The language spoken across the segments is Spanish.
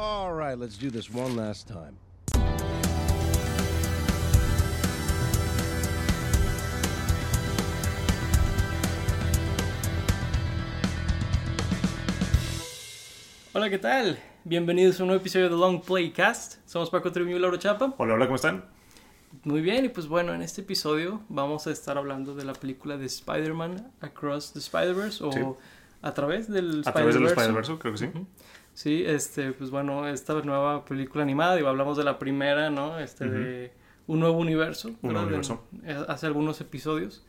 All right, let's do this one last time. Hola, ¿qué tal? Bienvenidos a un nuevo episodio de Long Playcast. Somos Paco Tribuño y Laura Chapa. Hola, hola, ¿cómo están? Muy bien, y pues bueno, en este episodio vamos a estar hablando de la película de Spider-Man Across the Spider-Verse o Sí. a través del A través del Spider-Verse. Spider-Verse, creo que sí. Sí, este, pues bueno, esta nueva película animada, digo, hablamos de la primera, ¿no? Este, de un nuevo universo. Un nuevo universo. En- eh, hace algunos episodios.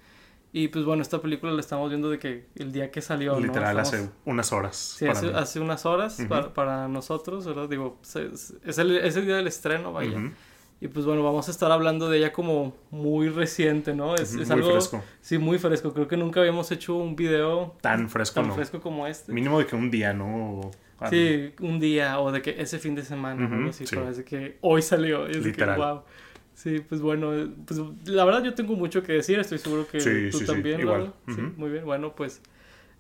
Y pues bueno, esta película la estamos viendo de que el día que salió, ¿no? Literal, Estamos- hace unas horas. Sí, hace, hace unas horas Ujú. para, para nosotros, ¿verdad? Digo, es, es el, es el día del estreno, vaya. Ujú. Y pues bueno, vamos a estar hablando de ella como muy reciente, ¿no? Es, es muy algo... fresco. Sí, muy fresco. Creo que nunca habíamos hecho un video Tan fresco, tan no. fresco como este. Mínimo de que un día, ¿no? Sí, un día o de que ese fin de semana, Ujú, ¿no? Así, sí. de que hoy salió. Es de que, Literal. wow. Sí, pues bueno, pues la verdad yo tengo mucho que decir, estoy seguro que Sí, tú sí, sí, también, igual. Lalo. Sí, Ujú. muy bien, bueno, pues,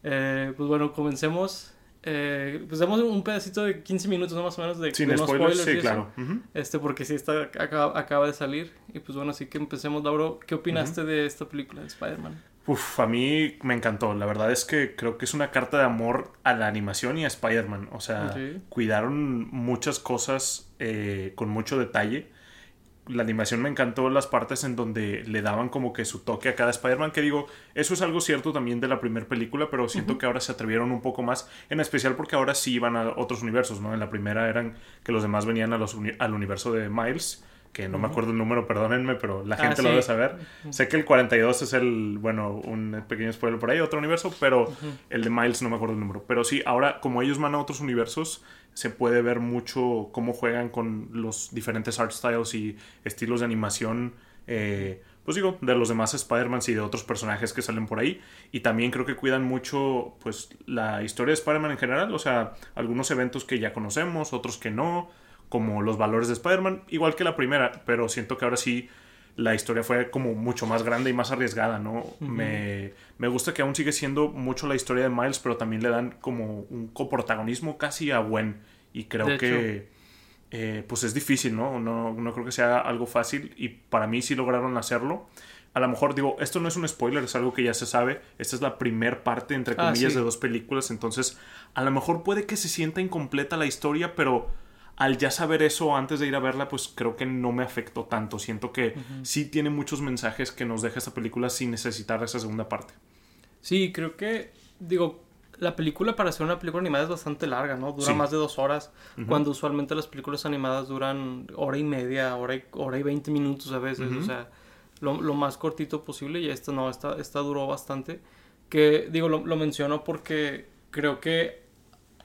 eh, pues bueno, comencemos. Eh, pues damos un pedacito de 15 minutos ¿no? más o menos de, Sin de spoilers, y sí, claro. Ujú. Este, porque sí, está, acaba, acaba de salir. Y pues bueno, así que empecemos, Lauro. ¿Qué opinaste de esta película de Spider-Man? Uf, a mí me encantó. La verdad es que creo que es una carta de amor a la animación y a Spider-Man. O sea, cuidaron muchas cosas eh, con mucho detalle. La animación me encantó las partes en donde le daban como que su toque a cada Spider-Man, que digo, eso es algo cierto también de la primera película, pero siento que ahora se atrevieron un poco más, en especial porque ahora sí iban a otros universos, ¿no? En la primera eran que los demás venían a los uni- al universo de Miles, que no me acuerdo el número, perdónenme, pero la Ah, gente lo sí. debe saber. Sé que el 42 es el, bueno, un pequeño spoiler por ahí, otro universo, pero el de Miles no me acuerdo el número. Pero sí, ahora como ellos van a otros universos, se puede ver mucho cómo juegan con los diferentes art styles y estilos de animación, eh, pues digo, de los demás Spider-Man y de otros personajes que salen por ahí. Y también creo que cuidan mucho, pues, la historia de Spider-Man en general, o sea, algunos eventos que ya conocemos, otros que no, como los valores de Spider-Man, igual que la primera, pero siento que ahora sí la historia fue como mucho más grande y más arriesgada, ¿no? me, me gusta que aún sigue siendo mucho la historia de Miles, pero también le dan como un coprotagonismo casi a Gwen. Y creo De que eh, pues es difícil, ¿no? ¿no? No creo que sea algo fácil y para mí sí lograron hacerlo. A lo mejor digo, esto no es un spoiler, es algo que ya se sabe. Esta es la primer parte, entre Ah, comillas, sí. de dos películas. Entonces, a lo mejor puede que se sienta incompleta la historia, pero al ya saber eso antes de ir a verla, pues creo que no me afectó tanto. Siento que sí tiene muchos mensajes que nos deja esta película sin necesitar esa segunda parte. Sí, creo que, digo, la película para ser una película animada es bastante larga, ¿no? Dura Sí. más de dos horas, cuando usualmente las películas animadas duran hora y media, hora y, hora y 20 minutos a veces, o sea, lo, lo más cortito posible y esta no, esta, esta duró bastante. Que, digo, lo, lo menciono porque creo que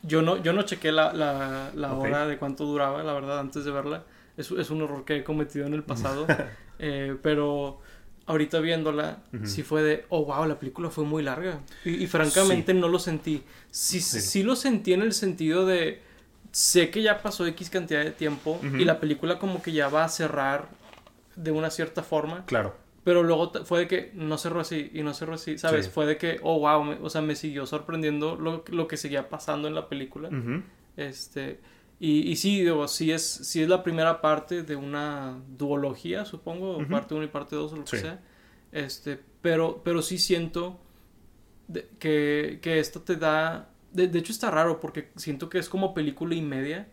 yo no, yo no chequé la, la, la Ok. hora de cuánto duraba, la verdad, antes de verla. Es, es un error que he cometido en el pasado. Eh, pero ahorita viéndola, sí fue de, oh, wow, la película fue muy larga. Y, y francamente no lo sentí. Sí, sí. Sí. lo sentí en el sentido de, sé que ya pasó X cantidad de tiempo Ujú. y la película como que ya va a cerrar de una cierta forma. Claro. Pero luego fue de que no cerró así y no cerró así, ¿sabes? Sí. Fue de que, oh, wow, me- o sea, me siguió sorprendiendo lo, lo que seguía pasando en la película. Este, y, y sí, digo, sí es, sí es la primera parte de una duología, supongo, parte 1 y parte 2 o lo que Sí. sea. Este, pero, pero sí siento de- que, que esto te da. De, de hecho, está raro porque siento que es como película y media.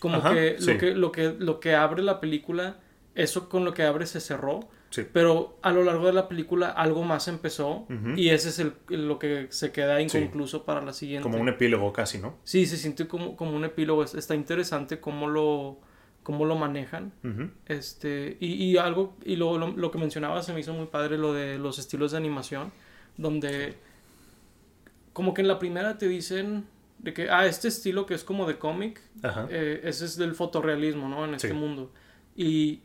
Como Ajá, que, sí. lo que lo que lo que abre la película, eso con lo que abre se cerró. Sí. Pero a lo largo de la película algo más empezó Ujú. y ese es el, lo que se queda inconcluso para la siguiente. Como un epílogo casi, ¿no? Sí, se siente como, como un epílogo. Es- Está interesante cómo lo, cómo lo manejan. Ujú. Este, y, y algo, y lo, lo, lo que mencionaba se me hizo muy padre, lo de los estilos de animación, donde como que en la primera te dicen de que, ah, este estilo que es como de cómic, eh, ese es del fotorrealismo, ¿no? En este Sí. mundo. Y,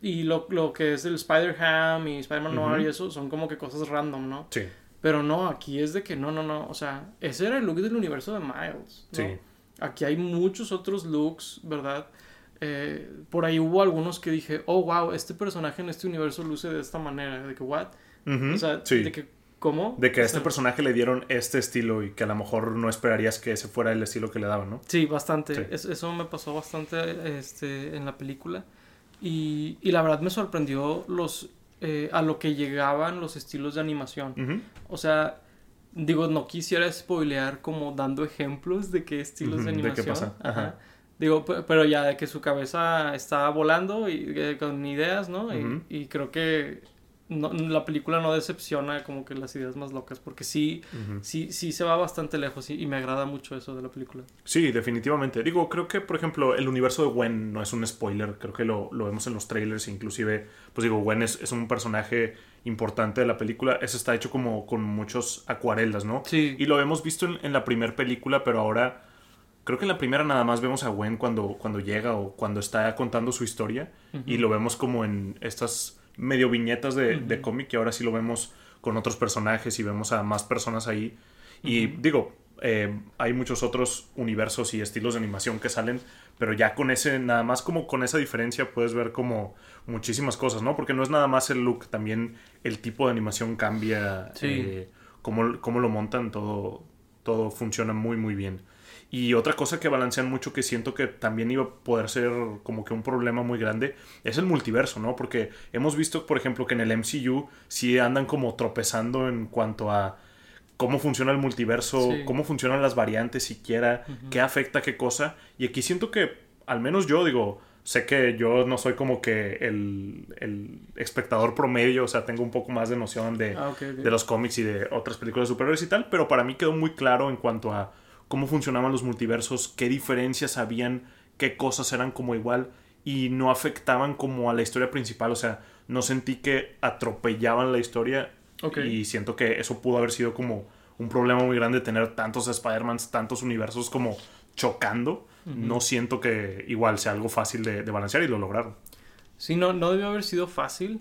y lo, lo que es el Spider-Ham y Spider-Man Noir y eso son como que cosas random, ¿no? Sí. Pero no, aquí es de que no, no, no. O sea, ese era el look del universo de Miles. ¿no? Sí. Aquí hay muchos otros looks, ¿verdad? Eh, por ahí hubo algunos que dije, oh, wow, este personaje en este universo luce de esta manera. De que, what? Ujú. O sea, sí. de que ¿Cómo? De que a O este sea, personaje le dieron este estilo y que a lo mejor no esperarías que ese fuera el estilo que le daban, ¿no? Sí, bastante. Sí. Es- eso me pasó bastante este, en la película. Y, y la verdad me sorprendió los eh, a lo que llegaban los estilos de animación. O sea, digo, no quisiera spoilear como dando ejemplos de qué estilos de de qué animación. pasa, ajá. Digo, pe- pero ya de que su cabeza está volando y eh, con ideas, ¿no? Y, creo que no- la película no decepciona como que las ideas más locas, porque sí, sí, sí se va bastante lejos y, y me agrada mucho eso de la película. Sí, definitivamente. Digo, creo que, por ejemplo, el universo de Gwen no es un spoiler. Creo que lo, lo vemos en los trailers. Inclusive, pues digo, Gwen es, es un personaje importante de la película. Ese está hecho como con muchos acuarelas, ¿no? Sí. Y lo hemos visto en, en la primera película, pero ahora... Creo que en la primera nada más vemos a Gwen cuando, cuando llega o cuando está contando su historia. Y lo vemos como en estas medio viñetas de, de cómic. Y ahora sí lo vemos con otros personajes y vemos a más personas ahí. Y digo, eh, hay muchos otros universos y estilos de animación que salen, pero ya con ese, nada más como con esa diferencia puedes ver como muchísimas cosas, ¿no? Porque no es nada más el look, también el tipo de animación cambia, Sí. eh, cómo, cómo lo montan, todo, todo funciona muy, muy bien. Y otra cosa que balancean mucho que siento que también iba a poder ser como que un problema muy grande es el multiverso, ¿no? Porque hemos visto, por ejemplo, que en el MCU sí andan como tropezando en cuanto a cómo funciona el multiverso, Sí. cómo funcionan las variantes siquiera, qué afecta qué cosa. Y aquí siento que, al menos yo digo, sé que yo no soy como que el, el espectador promedio, o sea, tengo un poco más de noción de, Ah, de los cómics y de otras películas de superhéroes y tal, pero para mí quedó muy claro en cuanto a cómo funcionaban los multiversos, qué diferencias habían, qué cosas eran como igual y no afectaban como a la historia principal, o sea, no sentí que atropellaban la historia y siento que eso pudo haber sido como un problema muy grande tener tantos Spider-Mans, tantos universos como chocando. No siento que igual sea algo fácil de, de balancear y lo lograron. Sí, no, no debió haber sido fácil.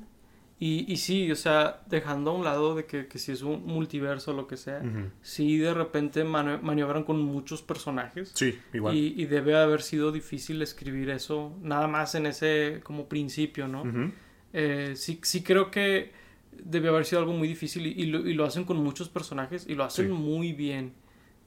Y, y sí, o sea, dejando a un lado de que, que si es un multiverso o lo que sea, sí de repente mani- maniobran con muchos personajes. Sí, igual. Y, y debe haber sido difícil escribir eso, nada más en ese como principio, ¿no? Eh, sí, sí creo que debe haber sido algo muy difícil y, y lo, y lo hacen con muchos personajes y lo hacen Sí. muy bien.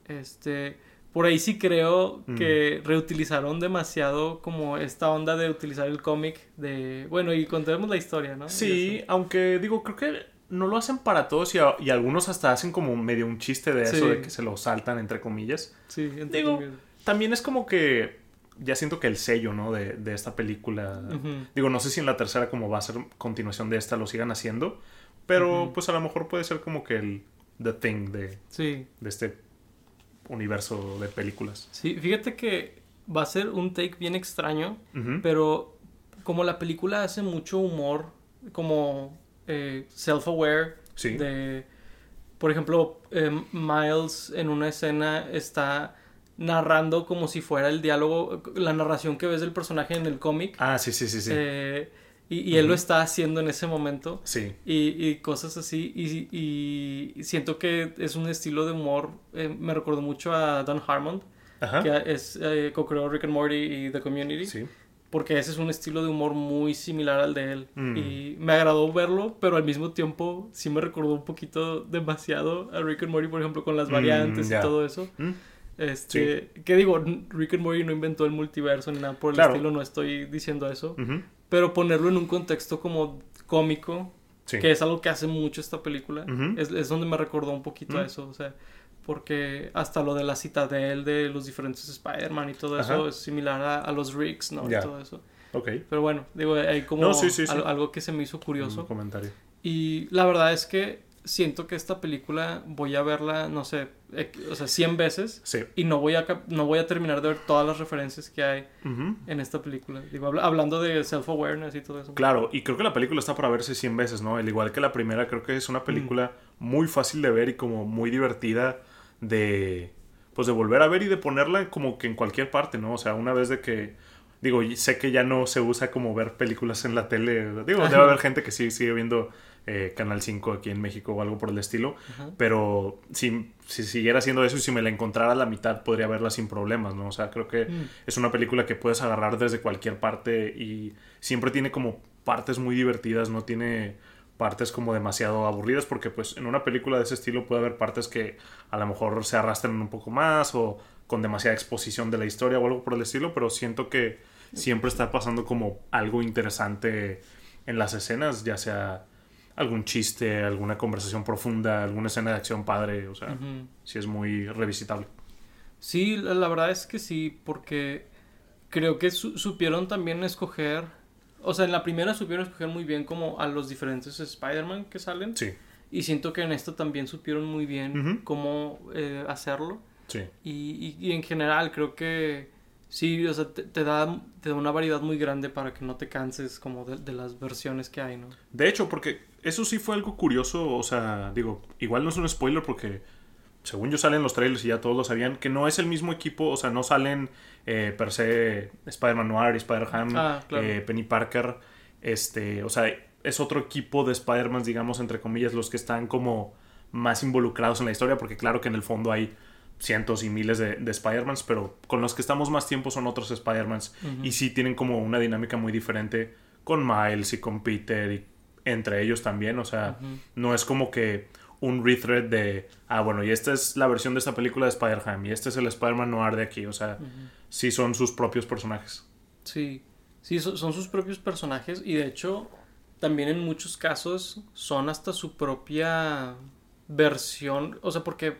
Este, por ahí sí creo Mm. que reutilizaron demasiado como esta onda de utilizar el cómic de, bueno, y contemos la historia, ¿no? Sí, aunque digo, creo que no lo hacen para todos y, a- y algunos hasta hacen como medio un chiste de eso, de que se lo saltan, entre comillas. Sí, entre Digo, comillas. también es como que ya siento que el sello, ¿no? De, de esta película. Digo, no sé si en la tercera, como va a ser continuación de esta, lo sigan haciendo. Pero pues a lo mejor puede ser como que el The Thing de, Sí, de este universo de películas. sí, fíjate que va a ser un take bien extraño, pero como la película hace mucho humor, como eh, self-aware, Sí. de, por ejemplo, eh, Miles en una escena está narrando como si fuera el diálogo, la narración que ves del personaje en el cómic, Ah, sí, sí, sí, sí. eh, y, y él lo está haciendo en ese momento. sí. Y, y cosas así. Y, y siento que es un estilo de humor. eh, me recordó mucho a Don Harmon, Ajá. que es eh, co-creó Rick and Morty y The Community. Sí. Porque ese es un estilo de humor muy similar al de él. Mm. Y me agradó verlo, pero al mismo tiempo sí me recordó un poquito demasiado a Rick and Morty, por ejemplo, con las Mm, variantes ya. y todo eso. Mm. Este, que digo, Rick and Morty no inventó el multiverso ni nada por el Claro. estilo, no estoy diciendo eso. Ujú. Pero ponerlo en un contexto como cómico, Sí. que es algo que hace mucho esta película, Ujú. es, es donde me recordó un poquito a Ujú. eso, o sea, porque hasta lo de la citadel de los diferentes Spider-Man y todo eso Ajá. es similar a, a los Ricks, ¿no? Ya. Y todo eso. Ok. Pero bueno, digo, hay como No, sí, sí, sí. al- algo que se me hizo Un curioso. comentario. Y la verdad es que siento que esta película voy a verla, no sé, o sea, 100 veces Sí. y no voy a no voy a terminar de ver todas las referencias que hay en esta película. Digo, habla- hablando de self-awareness y todo eso. Claro, y creo que la película está para verse 100 veces, ¿no? Al igual que la primera, creo que es una película muy fácil de ver y como muy divertida de, pues de volver a ver y de ponerla como que en cualquier parte, ¿no? O sea, una vez de que, digo, sé que ya no se usa como ver películas en la tele, digo, debe haber gente que sí sigue viendo eh, Canal 5 aquí en México o algo por el estilo, Ajá. pero si, si siguiera haciendo eso y si me la encontrara a la mitad podría verla sin problemas, ¿no? O sea, creo que Mm. es una película que puedes agarrar desde cualquier parte y siempre tiene como partes muy divertidas, no tiene partes como demasiado aburridas porque pues en una película de ese estilo puede haber partes que a lo mejor se arrastran un poco más o con demasiada exposición de la historia o algo por el estilo, pero siento que siempre está pasando como algo interesante en las escenas, ya sea algún chiste, alguna conversación profunda, alguna escena de acción padre, o sea, sí es muy revisitable. Sí, la, verdad es que sí, porque creo que supieron también escoger, o sea, en la primera supieron escoger muy bien como a los diferentes Spider-Man que salen. Sí. Y siento que en esta también supieron muy bien cómo eh, hacerlo. Sí. Y, y, en general creo que sí, o sea, te, da, te da una variedad muy grande para que no te canses como de, de, las versiones que hay, ¿no? De hecho, porque eso sí fue algo curioso, o sea, digo, igual no es un spoiler porque según yo salen los trailers y ya todos lo sabían, que no es el mismo equipo, o sea, no salen eh, per se Spider-Man Noir Spider-Ham, ah, eh, Penny Parker, este, o sea, es otro equipo de Spider-Man, digamos, entre comillas, los que están como más involucrados en la historia, porque claro que en el fondo hay cientos y miles de, de Spider-Mans, pero con los que estamos más tiempo son otros Spider-Mans. Y sí tienen como una dinámica muy diferente con Miles y con Peter y entre ellos también, o sea, no es como que un rethread de, ah, bueno, y esta es la versión de esta película de Spider-Man y este es el Spider-Man noir de aquí, o sea, sí son sus propios personajes. Sí, sí, son sus propios personajes y de hecho también en muchos casos son hasta su propia versión, o sea, porque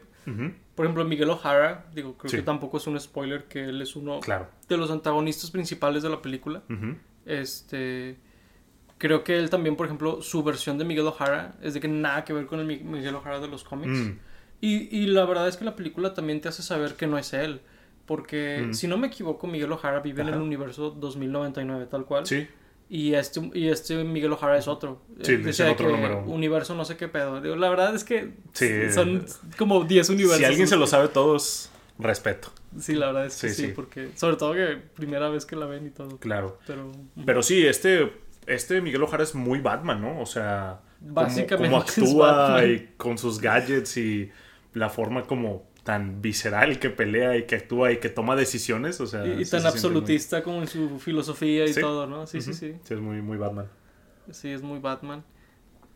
por ejemplo, Miguel O'Hara, digo, creo que tampoco es un spoiler que él es uno de los antagonistas principales de la película. Este. Creo que él también, por ejemplo, su versión de Miguel O'Hara es de que nada que ver con el Miguel O'Hara de los cómics. Mm. Y, y, la verdad es que la película también te hace saber que no es él. Porque, mm. si no me equivoco, Miguel O'Hara vive en el universo 2099, tal cual. Sí. Y este, y este Miguel O'Hara es otro. Sí, es otro número. Universo no sé qué pedo. la verdad es que son como 10 universos. Si alguien se lo sabe todos, respeto. Sí, la verdad es que sí, porque sobre todo que primera vez que la ven y todo. Claro. Pero, Pero sí, este, este Miguel O'Hara es muy Batman, ¿no? O sea, Básicamente como actúa y con sus gadgets y la forma como tan visceral que pelea y que actúa y que toma decisiones, o sea... Y, tan absolutista como en su filosofía y todo, ¿no? Sí, sí, sí. Sí, es muy, muy Batman. Sí, es muy Batman.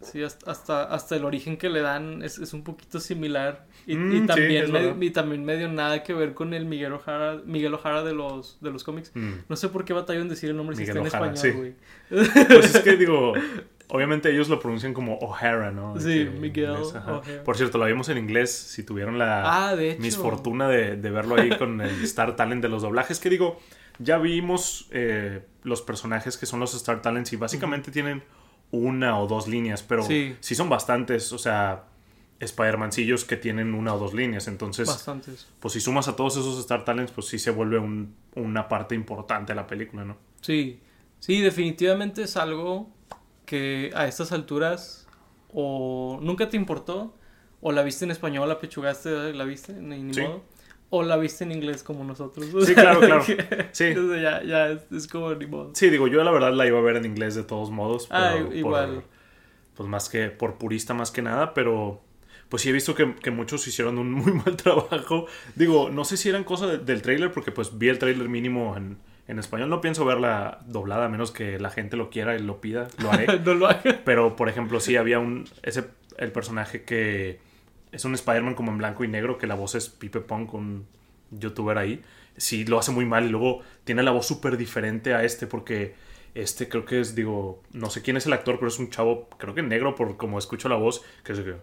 Sí, hasta, hasta el origen que le dan es, un poquito similar. Y, mm, también y también medio nada que ver con el Miguel Ojara, Miguel Ojara de los, de los cómics. Mm. No sé por qué batalló en decir el nombre si está en español, güey. Pues es que digo, Obviamente ellos lo pronuncian como O'Hara, ¿no? Sí, Miguel. Por cierto, lo vimos en inglés. Si tuvieron la ah, misfortuna de, verlo ahí con el Star Talent de los doblajes, que digo, ya vimos eh, los personajes que son los Star Talents y básicamente tienen una o dos líneas, pero sí, son bastantes, o sea, Spider-Mancillos que tienen una o dos líneas. Entonces, bastantes. pues si sumas a todos esos Star Talents, pues sí se vuelve una parte importante de la película, ¿no? Sí, sí, definitivamente es algo que a estas alturas o nunca te importó, o la viste en español, la pechugaste, la viste, ni, modo, o la viste en inglés como nosotros. sí, claro, claro. sí. ya, ya es, como ni modo. Sí, digo, yo la verdad la iba a ver en inglés de todos modos. ah, igual. pues más que por purista más que nada, pero pues sí he visto que, que, muchos hicieron un muy mal trabajo. Digo, no sé si eran cosas del trailer, porque pues vi el trailer mínimo en en español no pienso verla doblada a menos que la gente lo quiera y lo pida, lo haré. no lo haga. Pero, por ejemplo, sí había un... Ese, el personaje que es un Spider-Man como en blanco y negro, que la voz es Pipe Pong, un youtuber ahí. Sí, lo hace muy mal y luego tiene la voz súper diferente a este porque este creo que es, digo, no sé quién es el actor, pero es un chavo, creo que negro por como escucho la voz, que es que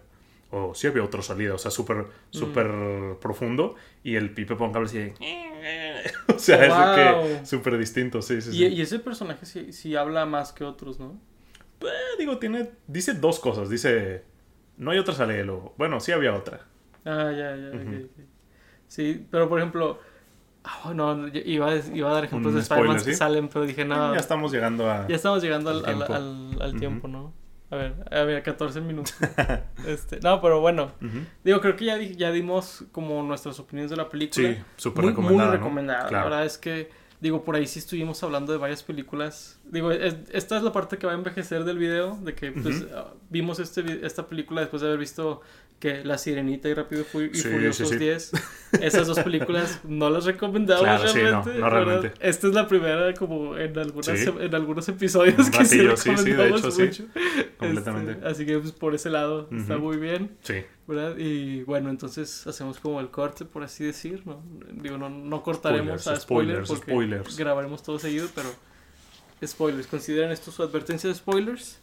o sí había otro salido, o sea, súper, mm. súper profundo. Y el Pipe Ponga así o sea, es que súper distinto, sí, sí, y, Y ese personaje sí, sí, habla más que otros, ¿no? Pues, digo, tiene, dice dos cosas. Dice, no hay otra salida. Bueno, sí había otra. Ah, ya, ya, Sí, pero por ejemplo... Oh, no, iba, iba a dar ejemplos de Spider-Man que salen, pero dije, no. Ya estamos llegando a. Ya estamos llegando al, tiempo, al, tiempo ¿no? A ver, a ver, 14 minutos. este, no, pero bueno. Digo, creo que ya, ya dimos como nuestras opiniones de la película. Sí, súper recomendada. Muy recomendada. La verdad es que Digo, por ahí sí estuvimos hablando de varias películas. Digo, es- esta es la parte que va a envejecer del video, de que pues, Ujú. ah, vimos este, esta película después de haber visto que La Sirenita y Rápido y Sí, Furiosos sí, sí. 10. Esas dos películas no las recomendamos Claro, no, realmente. no ¿verdad? realmente. Esta es la primera como en, algunas, en algunos episodios Un que sí ratillo, sí, sí, de recomendamos hecho, mucho. Completamente. Este, así que pues, por ese lado está Ujú. muy bien. Sí. ¿verdad? Y bueno, entonces hacemos como el corte, por así decir, ¿no? Digo, no, no cortaremos Spoilers, a spoiler spoilers, porque spoilers. grabaremos todo seguido, pero spoilers. Consideren esto su advertencia de spoilers.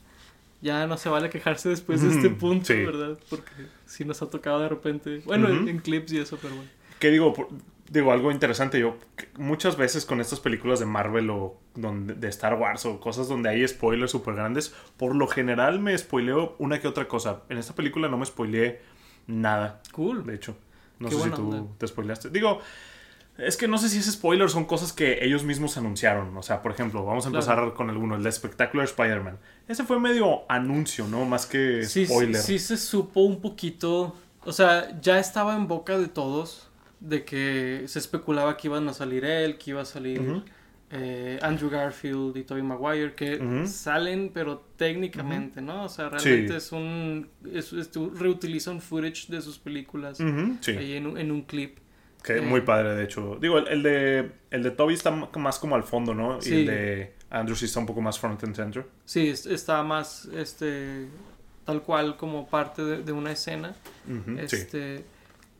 Ya no se vale quejarse después de este punto, sí. ¿verdad? Porque si nos ha tocado de repente, bueno, en, clips y eso, pero bueno. ¿Qué digo? Por- digo, algo interesante. Yo muchas veces con estas películas de Marvel o donde, de Star Wars o cosas donde hay spoilers súper grandes, por lo general me spoileo una que otra cosa. En esta película no me spoileé nada, Cool. de hecho. No Qué sé si tú onda. te spoileaste. Digo, es que no sé si es spoiler, son cosas que ellos mismos anunciaron. O sea, por ejemplo, vamos a empezar Claro. con alguno, el de Spectacular Spider-Man. Ese fue medio anuncio, ¿no? Más que Sí, sí, spoiler. sí se supo un poquito, o sea, ya estaba en boca de todos de que se especulaba que iban a salir él, que iba a salir eh, Andrew Garfield y Tobey Maguire, que salen, pero técnicamente, ¿no? O sea, realmente Sí. es un, es, es- reutilizan footage de sus películas sí. ahí en, un- en un clip. Que Eh. muy padre, de hecho. Digo, el, el de el de Toby está más como al fondo, ¿no? Y el de Andrew sí está un poco más front and center. Sí, es- está más, este, tal cual como parte de, de una escena. Este,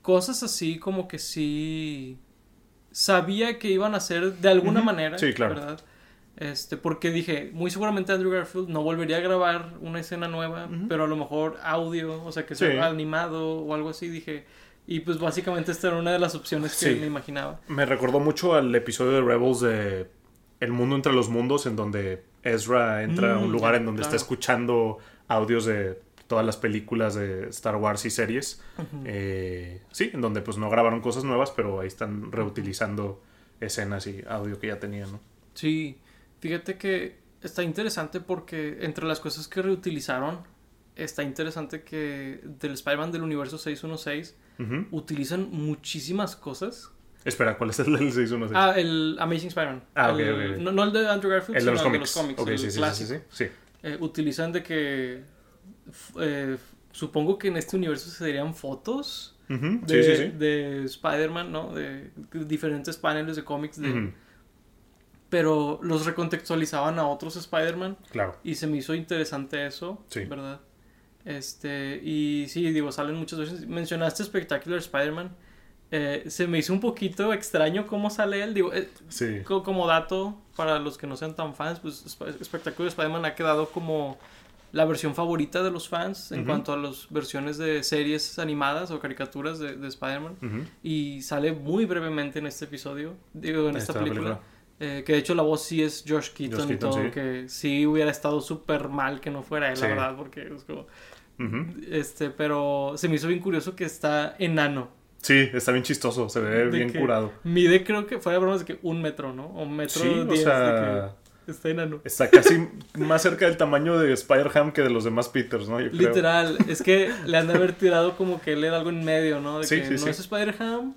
cosas así como que sí sabía que iban a hacer de alguna manera, Sí, claro. ¿verdad? Este, porque dije, muy seguramente Andrew Garfield no volvería a grabar una escena nueva, pero a lo mejor audio, o sea, que Sí. sea animado o algo así, dije, y pues básicamente esta era una de las opciones que Sí. me imaginaba. Me recordó mucho al episodio de Rebels de El mundo entre los mundos, en donde Ezra entra a un Mm, lugar en donde claro. está escuchando audios de todas las películas de Star Wars y series. Eh, sí, en donde pues no grabaron cosas nuevas, pero ahí están reutilizando escenas y audio que ya tenían, ¿no? Sí, fíjate que está interesante porque entre las cosas que reutilizaron, está interesante que del Spider-Man del universo 616 Utilizan muchísimas cosas. Espera, ¿cuál es el del 616? Ah, el Amazing Spider-Man. Ah, ok, El- ok, ok. No, no el de Andrew Garfield, el de los sino cómics. Ok, el sí, sí, clásico. sí, sí, sí. Eh, utilizan de que eh, supongo que en este universo se darían fotos de, sí, sí, sí. de Spider-Man, ¿no? De, de diferentes paneles de cómics de pero los recontextualizaban a otros Spider-Man Claro. y se me hizo interesante eso, Sí. ¿verdad? Este, y sí, digo, salen muchas veces. Mencionaste Spectacular Spider-Man. Eh, se me hizo un poquito extraño cómo sale él. Digo, eh, Sí. co- como dato, para los que no sean tan fans, pues Sp- Spectacular Spider-Man ha quedado como la versión favorita de los fans en cuanto a las versiones de series animadas o caricaturas de, de Spider-Man. Y sale muy brevemente en este episodio, digo, en esta Esta película. película. Eh, que de hecho la voz sí es Josh Keaton, Josh y Keaton, todo, sí. que sí hubiera estado súper mal que no fuera él, Sí. la verdad, porque es como... Ujú. Este, pero se me hizo bien curioso que está enano. Sí, está bien chistoso, se ve De bien curado. Mide, creo que fuera de bromas de que un metro, ¿no? O un metro Sí, o diez, sea, de que está enano. está casi más cerca del tamaño de Spider-Ham que de los demás Peters, ¿no? Yo creo. Literal, es que le han de haber tirado como que él era algo en medio, ¿no? De Sí, que no es Spider-Ham,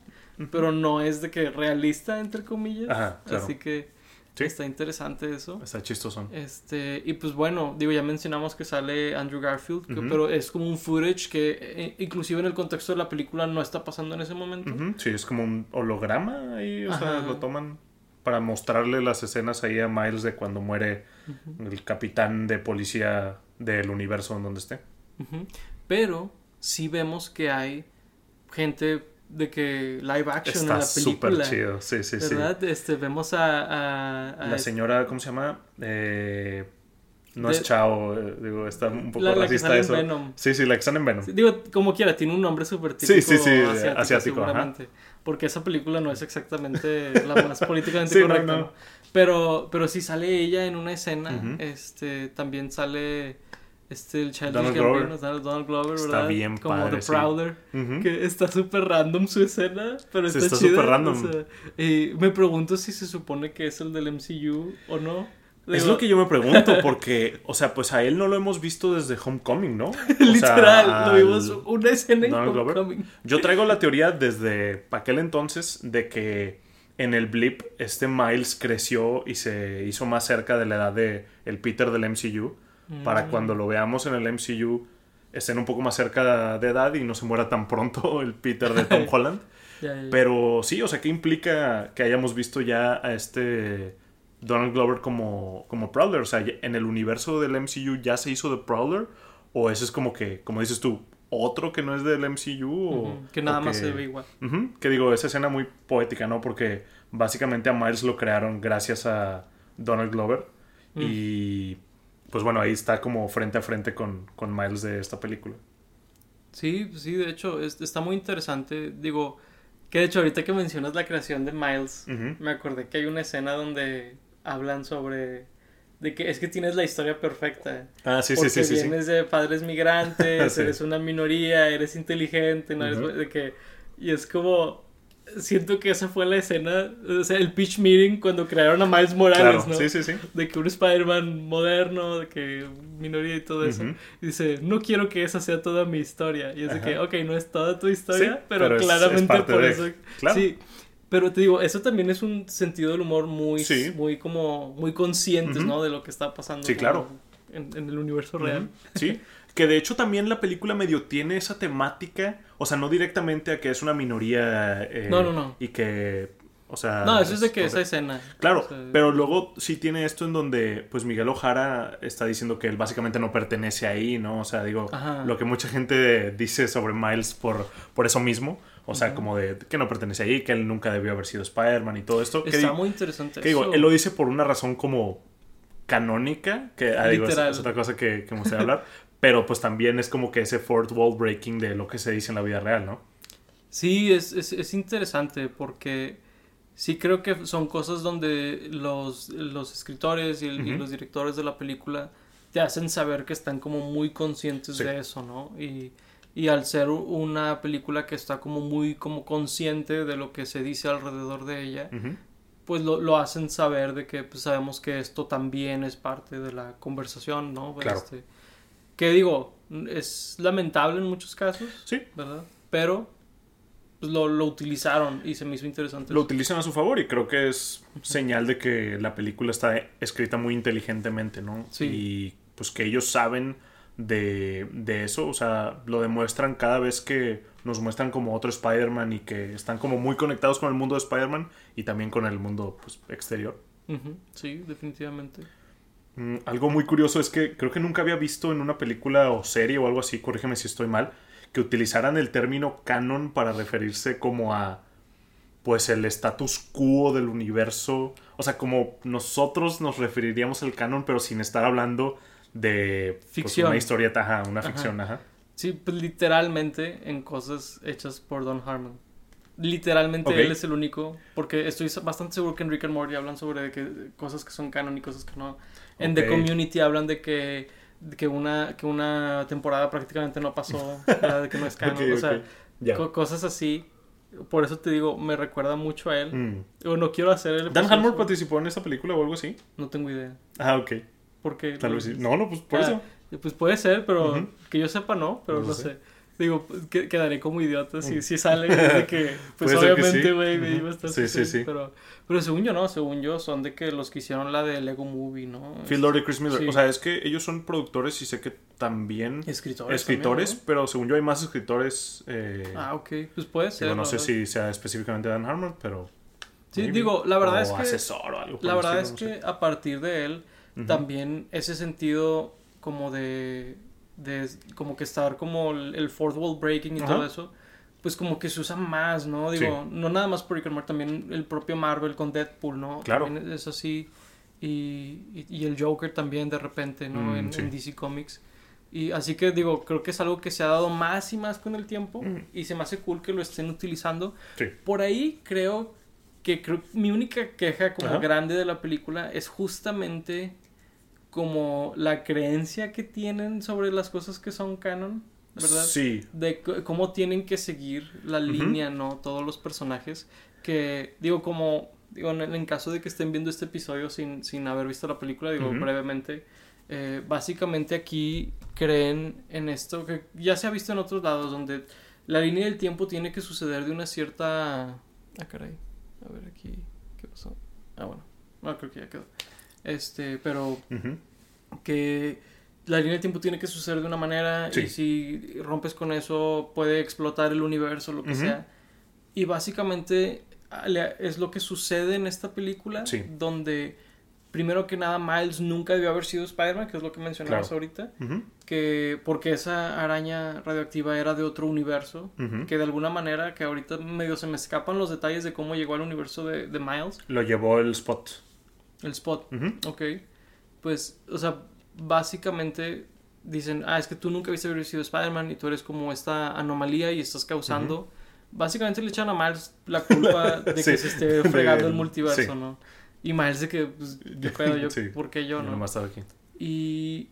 pero no es de que realista, entre comillas. Ajá, claro. Así que Sí. está interesante eso. Está chistoso. Este, y pues bueno, digo, ya mencionamos que sale Andrew Garfield, que- pero es como un footage que eh, inclusive en el contexto de la película no está pasando en ese momento. Sí, es como un holograma ahí, o sea, lo toman para mostrarle las escenas ahí a Miles de cuando muere el capitán de policía del universo en donde esté. Pero sí vemos que hay gente de que live action en Está la súper película. chido, sí, sí, sí. ¿Verdad? Este, vemos a... a- a- La señora, ¿cómo se llama? Eh, no De- es Chao, eh, digo, está un poco La- la que racista sale en. Venom. Sí, sí, la que están en Venom. Sí, Digo, como quiera, tiene un nombre súper Sí, típico sí, sí, asiático, asiático, ajá. seguramente. Porque esa película no es exactamente la más políticamente Sí, correcta. no. ¿no? Pero, pero sí sale ella en una escena. Este, también sale este el Childish Donald Gambino, Glover. Donald, Glover, Está ¿verdad? bien Como padre, The sí. Prowler. Que está súper random su escena, pero está, está súper random. o sea, y me pregunto si se supone que es el del MCU o no. Es lo que yo me pregunto, porque, o sea, pues a él no lo hemos visto desde Homecoming, ¿no? O sea, Literal, lo vimos una escena en Donald Glover. Homecoming. Yo traigo la teoría desde aquel entonces de que en el blip, este Miles creció y se hizo más cerca de la edad de el Peter del MCU. Para Mm. cuando lo veamos en el MCU, estén un poco más cerca de edad y no se muera tan pronto el Peter de Tom Holland. Pero sí, o sea, ¿qué implica que hayamos visto ya a este Donald Glover como, como Prowler? O sea, ¿en el universo del MCU ya se hizo de Prowler? ¿O ese es como que, como dices tú, otro que no es del MCU? O, que nada o más se ve igual. Que digo, esa escena muy poética, ¿no? Porque básicamente a Miles lo crearon gracias a Donald Glover. Mm. Y pues bueno, ahí está como frente a frente con, con Miles de esta película. Sí, sí, de hecho, es- está muy interesante. Digo, que de hecho, ahorita que mencionas la creación de Miles, me acordé que hay una escena donde hablan sobre. de que es que tienes la historia perfecta. Ah, sí, sí, sí, sí, sí. vienes de padres migrantes, Sí. eres una minoría, eres inteligente, no eres Ujú. de que y es como siento que esa fue la escena, o sea, el pitch meeting cuando crearon a Miles Morales, Claro, ¿no? sí, sí, sí. De que un Spider-Man moderno, de que minoría y todo eso. Dice, no quiero que esa sea toda mi historia. Y es de que, ok, no es toda tu historia, Sí, pero, claramente es parte por de- eso. claro. Sí. Pero te digo, eso también es un sentido del humor muy, Sí. muy como, muy conscientes, Ujú. ¿no? De lo que está pasando. Sí, como claro. En, en el universo real. Sí, que de hecho también la película medio tiene esa temática, o sea, no directamente a que es una minoría eh, No, no, no. y que, o sea... No, eso es de que esa escena. Claro, o sea, pero luego sí tiene esto en donde pues Miguel Ojara está diciendo que él básicamente no pertenece ahí, ¿no? O sea, digo, Ajá. lo que mucha gente dice sobre Miles por, por eso mismo, o sea, como de que no pertenece ahí, que él nunca debió haber sido Spider-Man y todo esto. que Está di- muy interesante que digo, él lo dice por una razón como canónica, que ah, digo, es, es otra cosa que, que me gustaría hablar, pero pues también es como que ese fourth wall breaking de lo que se dice en la vida real, ¿no? Sí, es, es, es interesante porque sí creo que son cosas donde los, los escritores y, el- y Ujú. los directores de la película te hacen saber que están como muy conscientes Sí. de eso, ¿no? Y, y al ser una película que está como muy como consciente de lo que se dice alrededor de ella, Ujú. Pues lo, lo hacen saber de que pues, sabemos que esto también es parte de la conversación, ¿no? Claro. Este, que digo, es lamentable en muchos casos, Sí, ¿verdad? Pero pues, lo, lo utilizaron y se me hizo interesante. lo eso. utilizan a su favor y creo que es señal de que la película está escrita muy inteligentemente, ¿no? Sí. Y pues que ellos saben de, de eso, o sea, lo demuestran cada vez que nos muestran como otro Spider-Man y que están como muy conectados con el mundo de Spider-Man y también con el mundo pues, exterior. Sí, definitivamente. Mm, algo muy curioso es que creo que nunca había visto en una película o serie o algo así, corrígeme si estoy mal, que utilizaran el término canon para referirse como a pues el status quo del universo, o sea, como nosotros nos referiríamos al canon pero sin estar hablando de pues, Ficción. una historieta, ajá, una Ajá. ficción, ajá. Sí, pues literalmente en cosas hechas por Don Harmon. Literalmente él es el único, porque estoy bastante seguro que en Rick and Morty hablan sobre de que cosas que son canon y cosas que no. En The. Community hablan de que, de que, una, que una temporada prácticamente no pasó, ¿verdad? de que no es canon. O sea, co- cosas así. Por eso te digo, me recuerda mucho a él. Mm. O no quiero hacer el ¿Dan Harmon participó en esta película o algo así? No tengo idea. Ah, ok. Porque Tal vez sí. No, no, pues por Ah, eso. Pues puede ser, pero que yo sepa no, pero No no, sé. sé. Digo, pues, que- quedaré como idiota si, si sale de que, pues obviamente, güey, me iba a estar Sí, sí, sí. Pero, pero según yo no, según yo son de que los que hicieron la de Lego Movie, ¿no? Phil Lord y Chris Miller. Sí. O sea, es que ellos son productores y sé que también Escritores. escritores, también, pero según yo hay más escritores. eh. Ah, ok, pues puede ser. digo, no sé si sea específicamente Dan Harmon, pero. Sí, maybe. digo, la verdad O es que- asesor o algo. La verdad estilo, es no que sé. a partir de él, también ese sentido como de, de como que estar como el, el fourth wall breaking y Ajá. todo eso, pues como que se usa más, ¿no? Digo, no nada más por Rick también el propio Marvel con Deadpool, ¿no? Claro. También es así. Y, y, y el Joker también de repente, ¿no? Mm, en, sí. en DC Comics. Y así que digo, creo que es algo que se ha dado más y más con el tiempo Mm. y se me hace cool que lo estén utilizando. Sí. Por ahí creo que creo, mi única queja como Ajá. grande de la película es justamente como la creencia que tienen sobre las cosas que son canon, ¿verdad? Sí. De cómo tienen que seguir la línea, ¿no? Todos los personajes. Que, digo, como, digo, en, en caso de que estén viendo este episodio sin, sin haber visto la película, digo, Ujú. brevemente, eh, básicamente aquí creen en esto que ya se ha visto en otros lados, donde la línea del tiempo tiene que suceder de una cierta... Ah, caray. A ver aquí. pasó? Ah, bueno. No, creo que ya quedó. Este, pero que la línea de tiempo tiene que suceder de una manera Sí. y si rompes con eso puede explotar el universo, lo que sea. Y básicamente es lo que sucede en esta película, Sí. donde primero que nada Miles nunca debió haber sido Spider-Man, que es lo que mencionabas Claro. ahorita, que porque esa araña radioactiva era de otro universo, que de alguna manera, que ahorita medio se me escapan los detalles de cómo llegó al universo de, de Miles, Lo llevó el spot. El spot. Ujú. Ok. Pues, o sea, básicamente dicen, ah, es que tú nunca habías haber sido Spider-Man y tú eres como esta anomalía y estás causando. Básicamente le echan a Miles la culpa de que Sí, se esté fregando el multiverso, sí. ¿no? Y Miles de que, pues, ¿qué pedo? Yo, Sí. ¿Por qué yo, no? nomás estaba aquí. Y,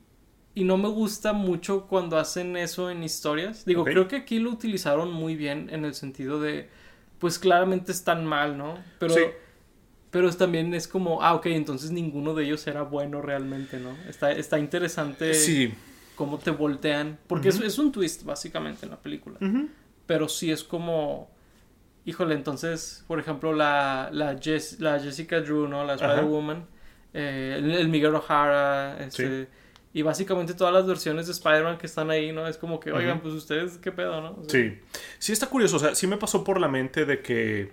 y no me gusta mucho cuando hacen eso en historias. Digo, Ok. creo que aquí lo utilizaron muy bien en el sentido de, pues claramente están mal, ¿no? Pero, Sí. Pero es- también es como, ah, ok, entonces ninguno de ellos era bueno realmente, ¿no? Está, está interesante Sí. cómo te voltean, porque es, es un twist básicamente en la película. Pero sí es como... Híjole, entonces, por ejemplo, la, la, Jess- la Jessica Drew, ¿no? La. Spider-Woman. eh, el, el Miguel O'Hara. Este, Y básicamente todas las versiones de Spider-Man que están ahí, ¿no? Es como que, oigan, pues ustedes, ¿qué pedo, no? O sea, Sí. Sí está curioso. O sea, sí me pasó por la mente de que.